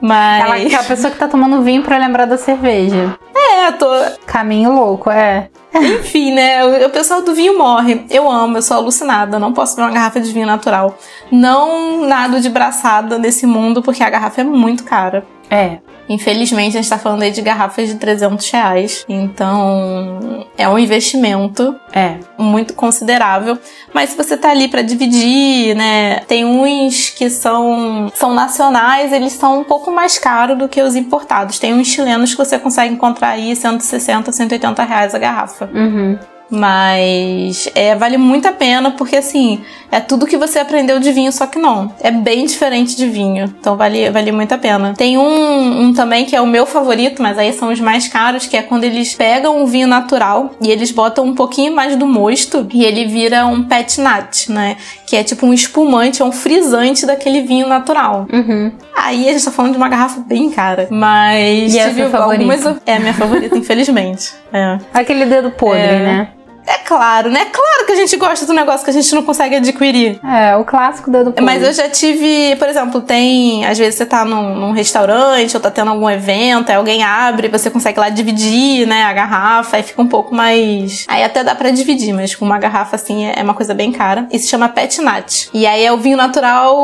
Mas ela é a pessoa que tá tomando vinho para lembrar da cerveja. É, tô caminho louco, é. Enfim, né? O, pessoal do vinho morre. Eu amo, eu sou alucinada. Não posso ver uma garrafa de vinho natural. Não nado de braçada nesse mundo porque a garrafa é muito cara. É. Infelizmente, a gente tá falando aí de garrafas de 300 reais. Então, é um investimento. É. Muito considerável. Mas se você tá ali para dividir, né? Tem uns que são, são nacionais, eles são um pouco mais caros do que os importados. Tem uns chilenos que você consegue encontrar aí 160, 180 reais a garrafa. Uhum. Mas é, vale muito a pena porque assim, é tudo que você aprendeu de vinho, só que não. É bem diferente de vinho. Então vale, vale muito a pena. Tem um, um também que é o meu favorito, mas aí são os mais caros, que é quando eles pegam um vinho natural e eles botam um pouquinho mais do mosto e ele vira um pet nat, né? Que é tipo um espumante, é um frisante daquele vinho natural. Uhum. Aí a gente tá falando de uma garrafa bem cara. Mas. E tive essa algumas. É a minha favorita, infelizmente. É. Aquele dedo podre, é... né? É claro, né? Claro que a gente gosta do negócio que a gente não consegue adquirir. É, o clássico do podre. Mas eu já tive, por exemplo, tem. Às vezes você tá num, num, restaurante ou tá tendo algum evento, aí alguém abre, você consegue lá dividir, né, a garrafa, aí fica um pouco mais. Aí até dá para dividir, mas com uma garrafa assim é uma coisa bem cara. E se chama Pet Nat. E aí é o vinho natural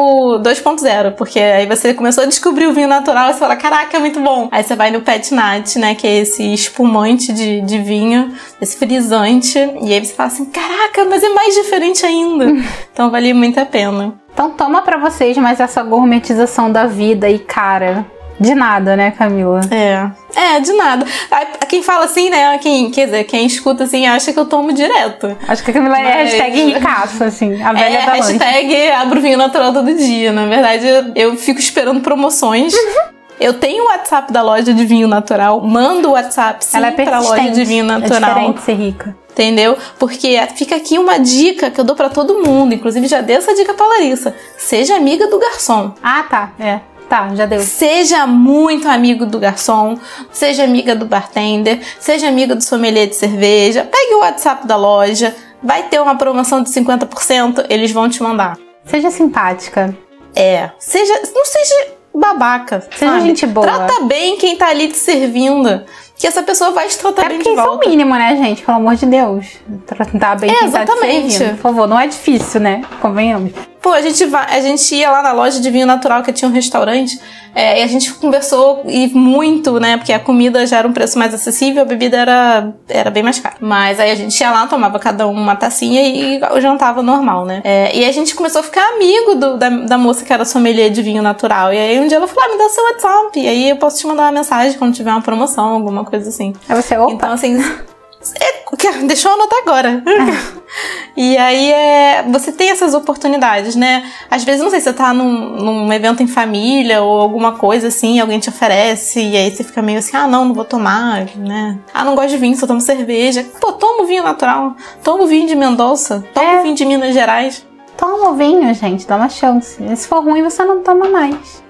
2.0, porque aí você começou a descobrir o vinho natural e você fala: caraca, é muito bom. Aí você vai no Pet Nat, né, que é esse espumante de, de vinho, esse frisante. E aí você fala assim: caraca, mas é mais diferente ainda. [LAUGHS] então vale muito a pena. Então toma para vocês mais essa gourmetização da vida e cara. De nada, né, Camila? É. É, de nada. Quem fala assim, né? Quem, quer dizer, quem escuta assim, acha que eu tomo direto. Acho que a Camila é Mas... é hashtag [LAUGHS] ricaço, assim. A velha é, da hashtag lanche. abro vinho natural todo dia. Na verdade, eu, fico esperando promoções. Eu tenho o WhatsApp da loja de vinho natural, mando o WhatsApp sim Ela é pra loja de vinho natural. É diferente ser rica. Entendeu? Porque fica aqui uma dica que eu dou para todo mundo. Inclusive, já dei essa dica pra Larissa. Seja amiga do garçom. Ah, tá. É. Tá, já deu. Seja muito amigo do garçom, seja amiga do bartender, seja amiga do sommelier de cerveja. Pegue o WhatsApp da loja, vai ter uma promoção de 50%, eles vão te mandar. Seja simpática. É. Seja. Não seja babaca. Seja sabe? gente boa. Trata bem quem tá ali te servindo. Que essa pessoa vai te tratar É bem porque de isso é o volta. mínimo, né, gente? Pelo amor de Deus. Tratar bem É, quem tá exatamente. servindo. Por favor, não é difícil, né? Convenhamos. Pô, a gente, vai, a gente ia lá na loja de vinho natural que tinha um restaurante é, e a gente conversou e muito, né? Porque a comida já era um preço mais acessível, a bebida era, era bem mais cara. Mas aí a gente ia lá, tomava cada um uma tacinha e jantava normal, né? É, e a gente começou a ficar amigo do- da, da moça que era sommelier de vinho natural. E aí um dia ela falou: ah, me dá seu WhatsApp. E aí eu posso te mandar uma mensagem quando tiver uma promoção, alguma coisa assim. Aí você, opa, Então, assim. é, [LAUGHS] deixa eu anotar agora. [LAUGHS] e aí é, você tem essas oportunidades, né? Às vezes, não sei, você tá num, num evento em família ou alguma coisa assim, alguém te oferece, e aí você fica meio assim, ah, não, não vou tomar, né? Ah, não gosto de vinho, só tomo cerveja. Pô, tomo vinho natural, tomo vinho de Mendoza, tomo É. vinho de Minas Gerais. toma o vinho, gente, dá uma chance. Se for ruim, você não toma mais.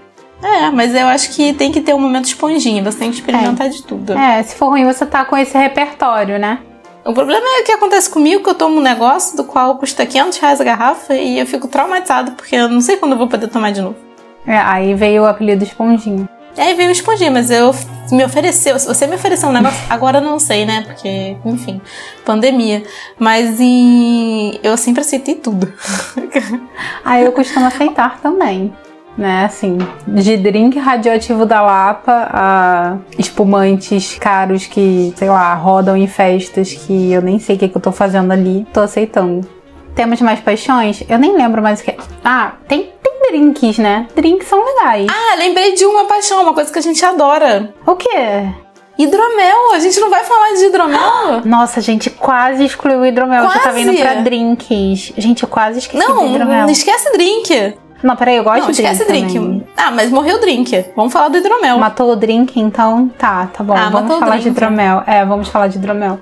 É, mas eu acho que tem que ter um momento esponjinha, você tem que experimentar de tudo. É, se for ruim, você tá com esse repertório, né? O problema é o que acontece comigo, que eu tomo um negócio do qual custa 500 reais a garrafa e eu fico traumatizada, porque eu não sei quando eu vou poder tomar de novo. É, aí veio o apelido Esponjinha. E aí veio o esponjinha, mas eu me ofereceu, você me ofereceu um negócio, agora eu não sei, né? Porque, enfim, pandemia. Mas em... eu sempre aceitei tudo. Aí eu costumo aceitar também. Né, assim, de drink radioativo da Lapa a espumantes caros que, sei lá, rodam em festas que eu nem sei o que, que eu tô fazendo ali, tô aceitando. Temos mais paixões? Eu nem lembro mais o que. Ah, tem, tem drinks, né? Drinks são legais. Ah, lembrei de uma paixão, uma coisa que a gente adora. O quê? Hidromel, a gente não vai falar de hidromel? Nossa, a gente quase excluiu o hidromel. Já tá Quase? vindo pra drinks. Gente, eu quase esqueci do Não, hidromel. não esquece drink. Não, peraí, eu gosto Não, de esquece drink. drink. também. Ah, mas morreu o drink. Vamos falar do hidromel. Matou o drink, então tá, tá bom. Ah, vamos matou o falar de drink. hidromel. É, vamos falar de hidromel.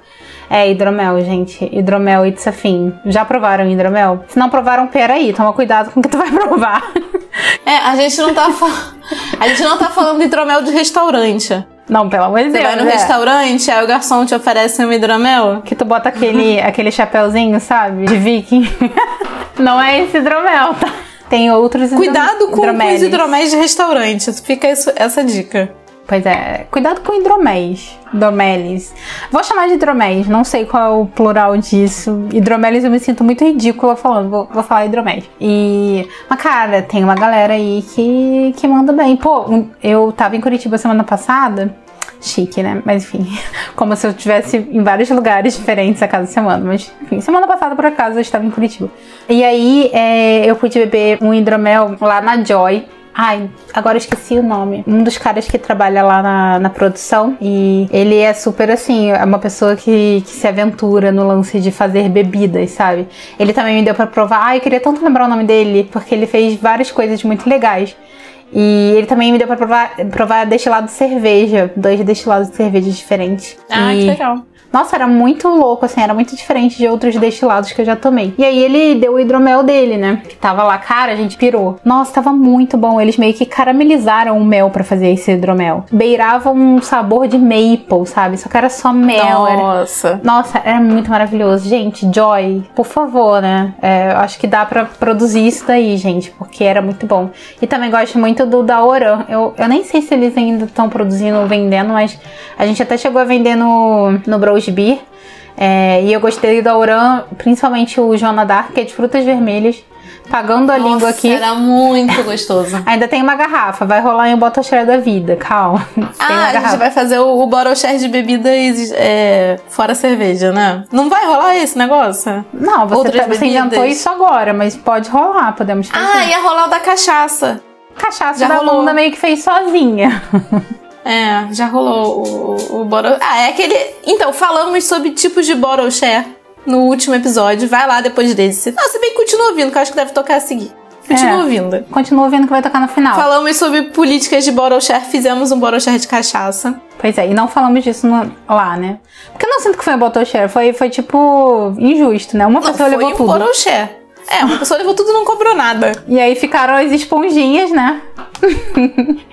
É, hidromel, gente. Hidromel, it's a thing. Já provaram hidromel? Se não provaram, peraí, toma cuidado com o que tu vai [LAUGHS] provar. É, a gente não tá fa- A gente não tá falando de hidromel de restaurante. Não, pelo amor de Você Deus. vai no é. restaurante, aí o garçom te oferece um hidromel. Que tu bota aquele, aquele chapéuzinho, sabe? De viking. [LAUGHS] não é esse hidromel, tá? Tem outros Cuidado com, com os hidroméis de restaurante. Fica isso- essa dica. Pois é, cuidado com hidroméis. Hidromelis. Vou chamar de hidroméis, não sei qual é o plural disso. Hidromelis eu me sinto muito ridícula falando, vou, vou falar hidroméis. E. Mas, cara, tem uma galera aí que, que manda bem. Pô, eu tava em Curitiba semana passada. Chique, né? Mas enfim, [LAUGHS] como se eu estivesse em vários lugares diferentes a cada semana. Mas enfim, semana passada por acaso eu estava em Curitiba. E aí é, eu pude beber um hidromel lá na Joy. Ai, agora esqueci o nome. Um dos caras que trabalha lá na, na produção. E ele é super assim, é uma pessoa que, que se aventura no lance de fazer bebidas, sabe? Ele também me deu pra provar. Ai, eu queria tanto lembrar o nome dele, porque ele fez várias coisas muito legais. E ele também me deu pra provar, provar destilado de cerveja. Dois destilados de cerveja diferentes. Ah, E- que legal. Nossa, era muito louco, assim, era muito diferente de outros destilados que eu já tomei. E aí ele deu o hidromel dele, né? Que tava lá, cara, a gente pirou. Nossa, tava muito bom. Eles meio que caramelizaram o mel pra fazer esse hidromel. Beirava um sabor de maple, sabe? Só que era só mel. Era... Nossa. Nossa, era muito maravilhoso. Gente, Joy, por favor, né? É, eu acho que dá pra produzir isso daí, gente, porque era muito bom. E também gosto muito do da Oran. Eu, eu nem sei se eles ainda estão produzindo ou vendendo, mas a gente até chegou a vender no, no Bros Beer. É, e eu gostei da Oran, principalmente o Joana Dark, que é de frutas vermelhas. Pagando a língua Nossa, aqui. Era muito gostoso. [LAUGHS] Ainda tem uma garrafa, vai rolar em um Botoshare da vida, calma. [LAUGHS] Ah, a gente vai fazer o, o bottle de bebidas é, fora cerveja, né? Não vai rolar esse negócio? Não, você, outras tá- você bebidas. inventou isso agora, mas pode rolar, podemos fazer. Ah, ia rolar o da cachaça. Cachaça Já da rolou. Lunda meio que fez sozinha. [LAUGHS] É, já rolou o, o. Ah, é aquele... Então, falamos sobre tipos de bottle share no último episódio. Vai lá depois desse. Não, se bem que continua ouvindo, que eu acho que deve tocar a seguir. Continua É. ouvindo. Continua ouvindo que vai tocar no final. Falamos sobre políticas de bottle share, fizemos um bottle share de cachaça. Pois é, e não falamos disso no- lá, né? Porque eu não sinto que foi um Botoshare, foi, foi tipo injusto, né? Uma Não, pessoa foi levou um tudo. bottle share. É, uma pessoa levou tudo e não cobrou nada. E aí ficaram as esponjinhas, né? [LAUGHS]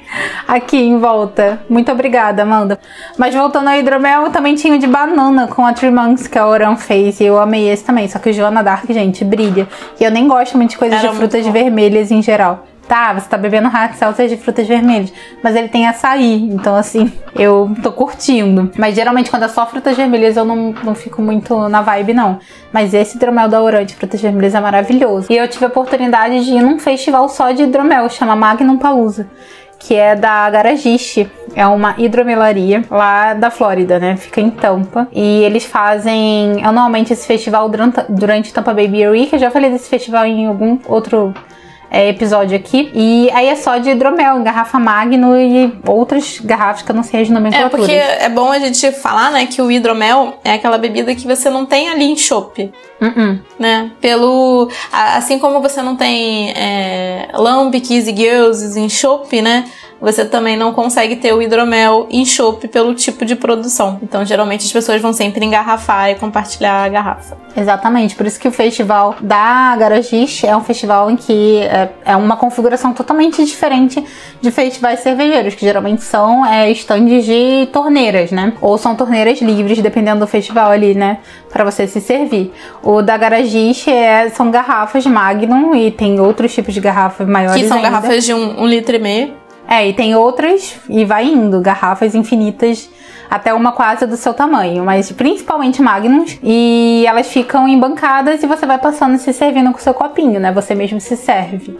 Aqui em volta. Muito obrigada, Amanda. Mas voltando ao hidromel, também tinha o de banana com a Three Monks que a Oran fez. E eu amei esse também. Só que o Joana Dark, gente, brilha. E eu nem gosto muito de coisas Era de frutas vermelhas em geral. Tá, você tá bebendo hard seltzer de frutas vermelhas, mas ele tem açaí, então assim, [LAUGHS] eu tô curtindo. Mas geralmente quando é só frutas vermelhas eu não, não fico muito na vibe, não. Mas esse hidromel da Oran de frutas vermelhas é maravilhoso. E eu tive a oportunidade de ir num festival só de hidromel, chama Magnum Palusa que é da Garagiche. É uma hidromelaria lá da Flórida, né? Fica em Tampa. E eles fazem anualmente esse festival durante, durante Tampa Bay Beer Week. Eu já falei desse festival em algum outro é, episódio aqui. E aí é só de hidromel, garrafa Magno e outras garrafas que eu não sei as nomenclaturas. É, porque é bom a gente falar, né, que o hidromel é aquela bebida que você não tem ali em chopp. Uh -uh. Né? Pelo. Assim como você não tem é, lambics e girls em chopp, né? Você também não consegue ter o hidromel em chopp pelo tipo de produção. Então, geralmente as pessoas vão sempre engarrafar e compartilhar a garrafa. Exatamente, por isso que o festival da Garagiche é um festival em que é, é uma configuração totalmente diferente de festivais cervejeiros, que geralmente são é, estandes de torneiras, né? Ou são torneiras livres, dependendo do festival ali, né? Para você se servir. O da Garagiche é, são garrafas Magnum e tem outros tipos de garrafas maiores. Que são ainda. garrafas de um, um litro e meio. É, e tem outras, e vai indo, garrafas infinitas até uma quase do seu tamanho, mas principalmente magnums, e elas ficam embancadas e você vai passando e se servindo com seu copinho, né? Você mesmo se serve.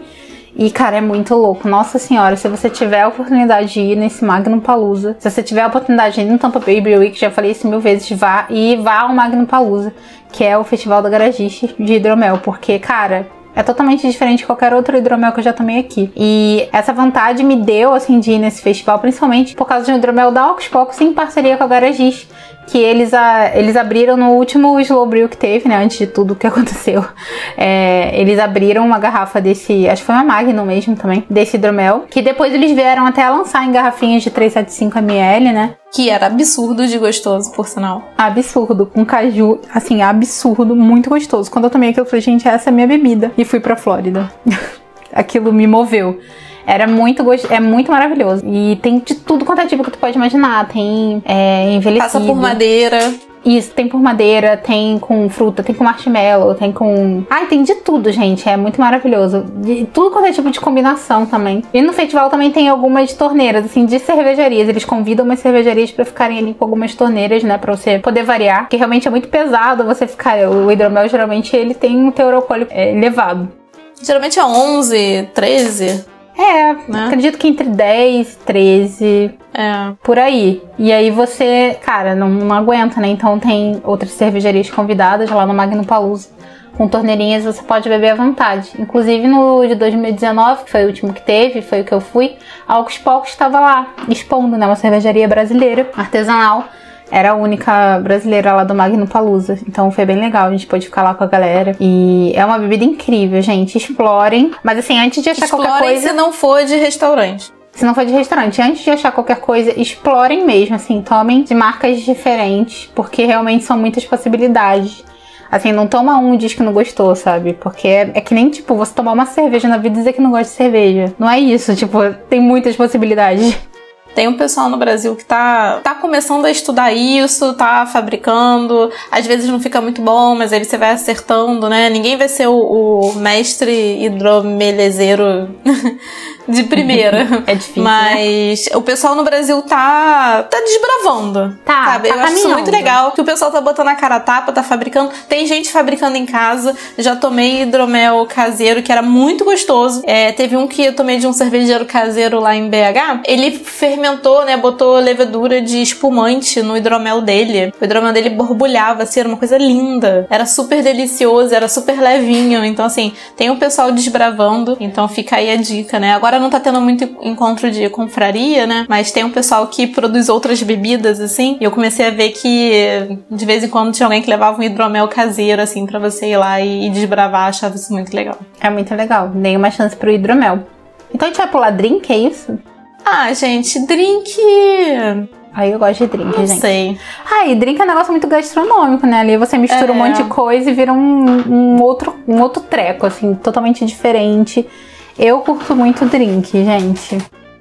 E, cara, é muito louco. Nossa senhora, se você tiver a oportunidade de ir nesse Magnum Palusa, se você tiver a oportunidade de ir no Tampa Beer Week, já falei isso mil vezes, vá e vá ao Magnum Palusa, que é o festival da Garagiche de hidromel, porque, cara, é totalmente diferente de qualquer outro hidromel que eu já tomei aqui. E essa vontade me deu, assim, de ir nesse festival, principalmente por causa de um hidromel da Ocus Pocos em parceria com a Garagis que eles, a, eles abriram no último Slow Brew que teve, né? Antes de tudo que [LAUGHS] aconteceu. É, eles abriram uma garrafa desse, acho que foi uma Magnum mesmo também, desse hidromel, que depois eles vieram até lançar em garrafinhas de 375ml, né? Que era absurdo de gostoso, por sinal. Absurdo, com caju, assim, absurdo, muito gostoso. Quando eu tomei aquilo, eu falei, gente, essa é a minha bebida. E fui pra Flórida. [LAUGHS] aquilo me moveu. Era muito gostoso, é muito maravilhoso. E tem de tudo quanto é tipo que tu pode imaginar. Tem é, envelhecido. Passa por madeira. Isso, tem por madeira, tem com fruta, tem com marshmallow, tem com. Ai, tem de tudo, gente. É muito maravilhoso. De tudo quanto é tipo de combinação também. E no festival também tem algumas torneiras, assim, de cervejarias. Eles convidam umas cervejarias para ficarem ali com algumas torneiras, né? Pra você poder variar. Porque realmente é muito pesado você ficar. O hidromel geralmente ele tem um teor alcoólico é, elevado. Geralmente é 11, 13. É, né? acredito que entre 10, 13, é. por aí. E aí você, cara, não, não aguenta, né? Então tem outras cervejarias convidadas lá no Magno Palusa. Com torneirinhas você pode beber à vontade. Inclusive no de 2019, que foi o último que teve, foi o que eu fui, a Alcos Pocos estava lá, expondo, né? Uma cervejaria brasileira, artesanal era a única brasileira lá do Magno Palusa. Então foi bem legal, a gente pôde ficar lá com a galera. E é uma bebida incrível, gente. Explorem. Mas assim, antes de achar Explorem qualquer coisa. se não for de restaurante. Se não for de restaurante, antes de achar qualquer coisa, explorem mesmo, assim, tomem de marcas diferentes, porque realmente são muitas possibilidades. Assim, não toma um e diz que não gostou, sabe? Porque é, é, que nem, tipo, você tomar uma cerveja na vida e dizer que não gosta de cerveja. Não é isso, tipo, tem muitas possibilidades. [LAUGHS] Tem um pessoal no Brasil que tá, tá começando a estudar isso, tá fabricando. Às vezes não fica muito bom, mas aí você vai acertando, né? Ninguém vai ser o, o mestre hidromelezeiro [LAUGHS] de primeira. [LAUGHS] é difícil. Né? Mas né? o pessoal no Brasil tá, tá desbravando. Tá, sabe? Tá Eu acho isso muito legal. Que o pessoal tá botando a cara a tapa, tá fabricando. Tem gente fabricando em casa. Já tomei hidromel caseiro, que era muito gostoso. É, teve um que eu tomei de um cervejeiro caseiro lá em BH. Ele fermentou, né? Botou levedura de espumante no hidromel dele. O hidromel dele borbulhava, assim, era uma coisa linda. Era super delicioso, era super levinho. Então, assim, tem o pessoal desbravando. Então fica aí a dica, né? Agora não tá tendo muito encontro de confraria, né? Mas tem um pessoal que produz outras bebidas, assim. E eu comecei a ver que de vez em quando tinha alguém que levava um hidromel caseiro, assim, para você ir lá e, desbravar. Achava isso muito legal. É muito legal. Dei uma chance pro hidromel. Então a gente vai pular drink, é isso? Ah, gente, drink. Aí eu gosto de drink, Não gente. sei. Ah, e drink é um negócio muito gastronômico, né? Ali você mistura É. um monte de coisa e vira um, um outro, um outro treco, assim, totalmente diferente. Eu curto muito drink, gente.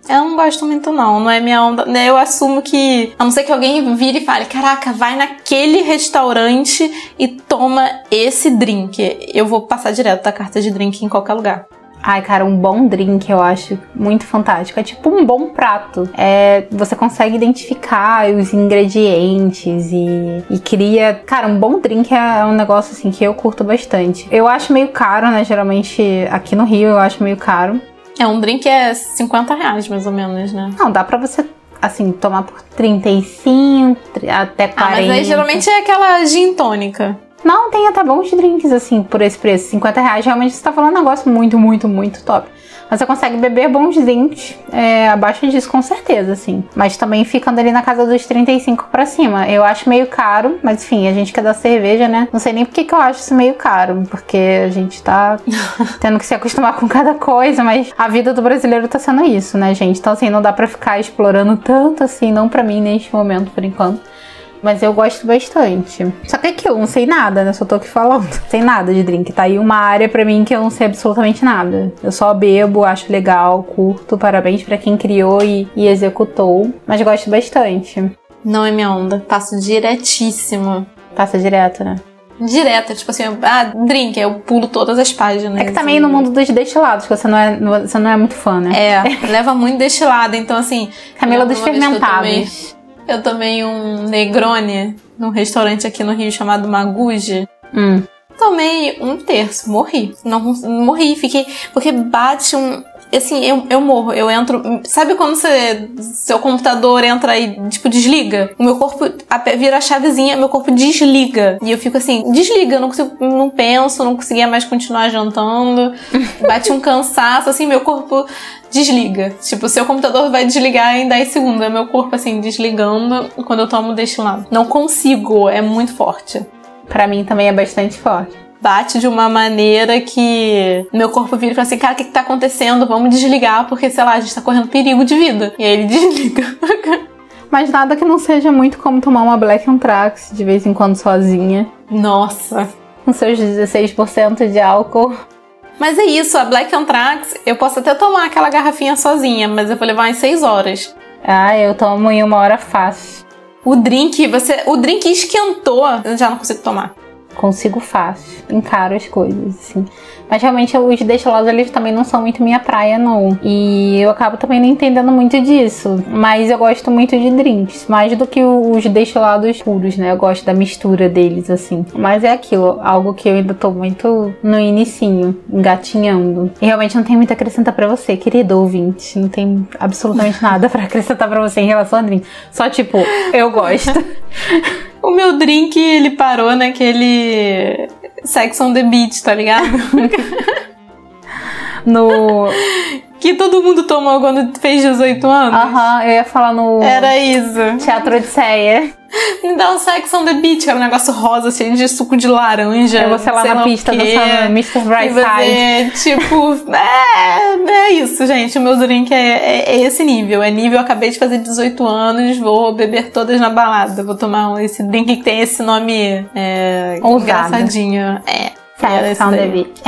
Eu não gosto muito, não. Não é minha onda. Eu assumo que. A não ser que alguém vire e fale: Caraca, vai naquele restaurante e toma esse drink. Eu vou passar direto da carta de drink em qualquer lugar. Ai, cara, um bom drink eu acho muito fantástico. É tipo um bom prato. É, você consegue identificar os ingredientes e, e cria. Cara, um bom drink é um negócio assim que eu curto bastante. Eu acho meio caro, né? Geralmente aqui no Rio eu acho meio caro. É, um drink é 50 reais mais ou menos, né? Não, dá pra você assim, tomar por 35 até 40. Ah, mas aí geralmente é aquela gin tônica. Não, tem até bons drinks, assim, por esse preço. 50 reais, realmente você tá falando um negócio muito, muito, muito top. Mas você consegue beber bons drinks é, abaixo disso, com certeza, assim. Mas também ficando ali na casa dos 35 para cima. Eu acho meio caro, mas enfim, a gente quer dar cerveja, né? Não sei nem porque que eu acho isso meio caro, porque a gente tá [LAUGHS] tendo que se acostumar com cada coisa, mas a vida do brasileiro tá sendo isso, né, gente? Então, assim, não dá pra ficar explorando tanto, assim, não para mim neste momento, por enquanto. Mas eu gosto bastante. Só que aquilo, não sei nada, né? Só tô aqui falando. [LAUGHS] Sem nada de drink. Tá aí uma área para mim que eu não sei absolutamente nada. Eu só bebo, acho legal, curto. Parabéns para quem criou e, e executou. Mas gosto bastante. Não é minha onda. Passo diretíssimo. Passa direto, né? Direta, tipo assim, ah, drink, eu pulo todas as páginas. É que também no mundo dos destilados, que você não é, você não é muito fã, né? É, [LAUGHS] leva muito destilado, então assim. Camila dos fermentados. Eu tomei um Negroni num restaurante aqui no Rio chamado Maguji. Hum. Tomei um terço, morri. Não morri, fiquei. Porque bate um. Assim, eu, eu morro, eu entro. Sabe quando você, seu computador entra e, tipo, desliga? O meu corpo vira a chavezinha, meu corpo desliga. E eu fico assim, desliga, não consigo, não penso, não conseguia mais continuar jantando. [LAUGHS] Bate um cansaço, assim, meu corpo desliga. Tipo, seu computador vai desligar em 10 segundos. É meu corpo, assim, desligando quando eu tomo deste lado. Não consigo, é muito forte. Para mim também é bastante forte. Bate de uma maneira que meu corpo vira e fala assim: cara, o que, que tá acontecendo? Vamos desligar, porque sei lá, a gente tá correndo perigo de vida. E aí ele [LAUGHS] desliga. Mas nada que não seja muito como tomar uma Black Anthrax de vez em quando sozinha. Nossa. Com seus 16% de álcool. Mas é isso, a Black Anthrax, eu posso até tomar aquela garrafinha sozinha, mas eu vou levar umas 6 horas. Ah, eu tomo em uma hora fácil. O drink, você, o drink esquentou, eu já não consigo tomar. Consigo fácil, encaro as coisas, assim. Mas realmente os destilados eles também não são muito minha praia, não. E eu acabo também não entendendo muito disso. Mas eu gosto muito de drinks, mais do que os destilados puros, né? Eu gosto da mistura deles, assim. Mas é aquilo, algo que eu ainda tô muito no inicinho, engatinhando. E realmente não tem muito a acrescentar para você, querido ouvinte. Não tem absolutamente [LAUGHS] nada para acrescentar para você em relação a drink. Só tipo, eu gosto. [LAUGHS] O meu drink, ele parou naquele Sex on the Beach, tá ligado? [LAUGHS] no. [LAUGHS] Que todo mundo tomou quando fez 18 anos. Aham, eu ia falar no. Era isso. Teatro de Ceia. Me dá um Sex on the Beach, era um negócio rosa, cheio de suco de laranja. É você lá na pista dançando Mr. Brightside. tipo, [LAUGHS] é, é isso, gente. O meu drink é, é, é, esse nível. É nível, acabei de fazer 18 anos, vou beber todas na balada. Vou tomar esse drink que tem esse nome é, engraçadinho. É. Sex on the Beach.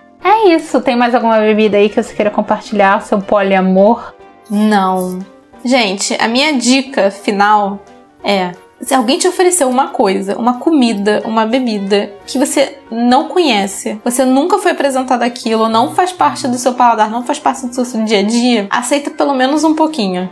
[LAUGHS] É isso. Tem mais alguma bebida aí que você queira compartilhar? Seu poliamor? Não. Gente, a minha dica final é: se alguém te ofereceu uma coisa, uma comida, uma bebida que você não conhece, você nunca foi apresentado aquilo, não faz parte do seu paladar, não faz parte do seu dia a dia, aceita pelo menos um pouquinho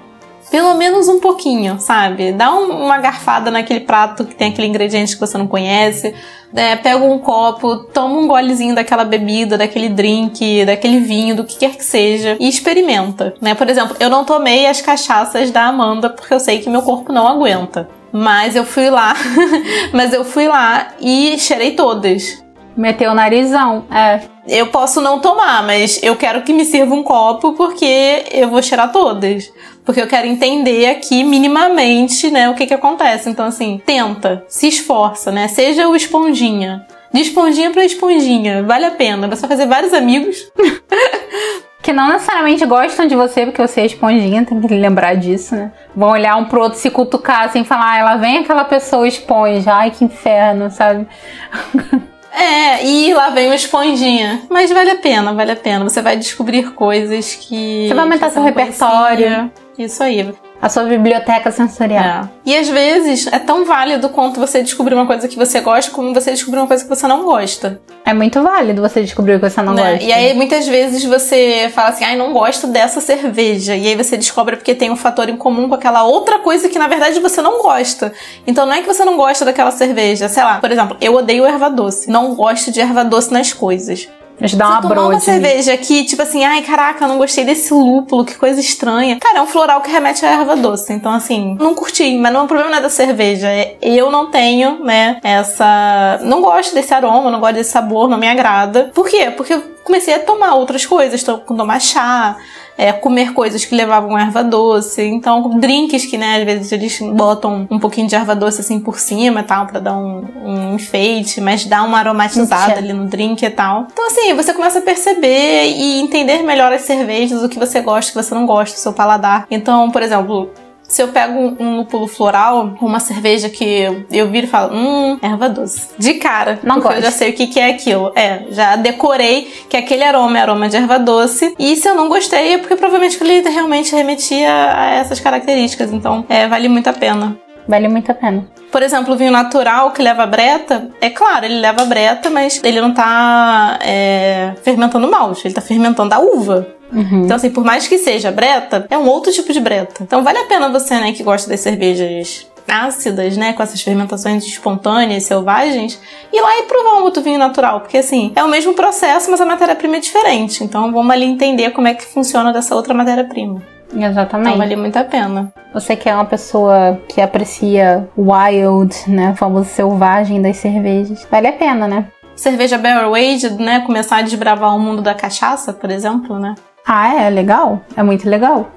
pelo menos um pouquinho, sabe? Dá um, uma garfada naquele prato que tem aquele ingrediente que você não conhece, é, pega um copo, toma um golezinho daquela bebida, daquele drink, daquele vinho, do que quer que seja, e experimenta, né? Por exemplo, eu não tomei as cachaças da Amanda porque eu sei que meu corpo não aguenta. Mas eu fui lá, [LAUGHS] mas eu fui lá e cheirei todas. Meteu o narizão, é. Eu posso não tomar, mas eu quero que me sirva um copo porque eu vou cheirar todas. Porque eu quero entender aqui minimamente, né, o que que acontece. Então, assim, tenta, se esforça, né? Seja o esponjinha. De esponjinha pra esponjinha. Vale a pena. Vai fazer vários amigos. [LAUGHS] que não necessariamente gostam de você porque você é esponjinha, tem que lembrar disso, né? Vão olhar um pro outro, se cutucar assim, falar, ah, ela vem aquela pessoa esponja, ai que inferno, sabe? [LAUGHS] É, e lá vem o esponjinha. Mas vale a pena, vale a pena. Você vai descobrir coisas que. Você vai aumentar seu repertório. Isso aí. A sua biblioteca sensorial. É. E às vezes é tão válido quanto você descobrir uma coisa que você gosta, como você descobrir uma coisa que você não gosta. É muito válido você descobrir o que você não né? gosta. E aí muitas vezes você fala assim, ai, não gosto dessa cerveja. E aí você descobre porque tem um fator em comum com aquela outra coisa que na verdade você não gosta. Então não é que você não gosta daquela cerveja, sei lá, por exemplo, eu odeio erva doce. Não gosto de erva doce nas coisas. Mas dá uma Você tomar uma brode. cerveja aqui, tipo assim, ai, caraca, eu não gostei desse lúpulo, que coisa estranha. Cara, é um floral que remete à erva doce. Então, assim, não curti. Mas não, o problema não é da cerveja. É, eu não tenho, né, essa... Não gosto desse aroma, não gosto desse sabor, não me agrada. Por quê? Porque eu comecei a tomar outras coisas. Tô com tomar chá, é, comer coisas que levavam erva doce. Então, drinks que, né, às vezes eles botam um pouquinho de erva doce assim por cima e tal, pra dar um, um enfeite, mas dá uma aromatizada ali no drink e tal. Então, assim, você começa a perceber e entender melhor as cervejas, o que você gosta, o que você não gosta, o seu paladar. Então, por exemplo, se eu pego um, um lúpulo floral, uma cerveja que eu viro e falo, hum, erva doce. De cara. Não porque eu gosto. já sei o que, que é aquilo. É, já decorei que aquele aroma é aroma de erva doce. E se eu não gostei, é porque provavelmente ele realmente remetia a essas características. Então, é, vale muito a pena. Vale muito a pena. Por exemplo, o vinho natural que leva breta, é claro, ele leva breta, mas ele não tá é, fermentando malte, ele tá fermentando a uva. Uhum. Então, assim, por mais que seja breta, é um outro tipo de breta. Então, vale a pena você, né, que gosta das cervejas ácidas, né, com essas fermentações espontâneas, selvagens, ir lá e provar um outro vinho natural, porque assim, é o mesmo processo, mas a matéria-prima é diferente. Então, vamos ali entender como é que funciona dessa outra matéria-prima. Exatamente. Então, vale muito a pena. Você que é uma pessoa que aprecia wild, né? O famoso selvagem das cervejas. Vale a pena, né? Cerveja barrel aged, né, começar a desbravar o mundo da cachaça, por exemplo, né? Ah, é legal. É muito legal.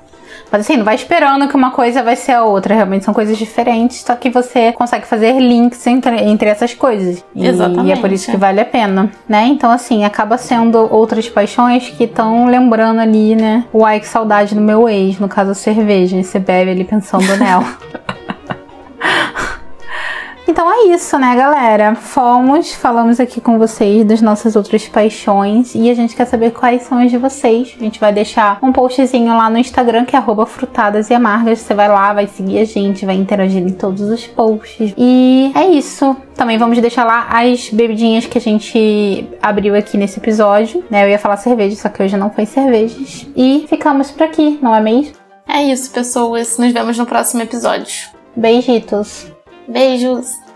Mas assim, não vai esperando que uma coisa vai ser a outra. Realmente são coisas diferentes, só que você consegue fazer links entre, entre essas coisas. E, Exatamente. E é por isso que vale a pena, né? Então, assim, acaba sendo outras paixões que estão lembrando ali, né? O ai, que saudade do meu ex, no caso a cerveja. E você bebe ali pensando nela. [LAUGHS] Então é isso, né, galera? Fomos, falamos aqui com vocês das nossas outras paixões e a gente quer saber quais são as de vocês. A gente vai deixar um postzinho lá no Instagram que é arroba frutadas e amargas. Você vai lá, vai seguir a gente, vai interagir em todos os posts. E é isso. Também vamos deixar lá as bebidinhas que a gente abriu aqui nesse episódio. Né? Eu ia falar cerveja, só que hoje não foi cervejas. E ficamos por aqui, não é mesmo? É isso, pessoas. Nos vemos no próximo episódio. Beijitos! Beijos!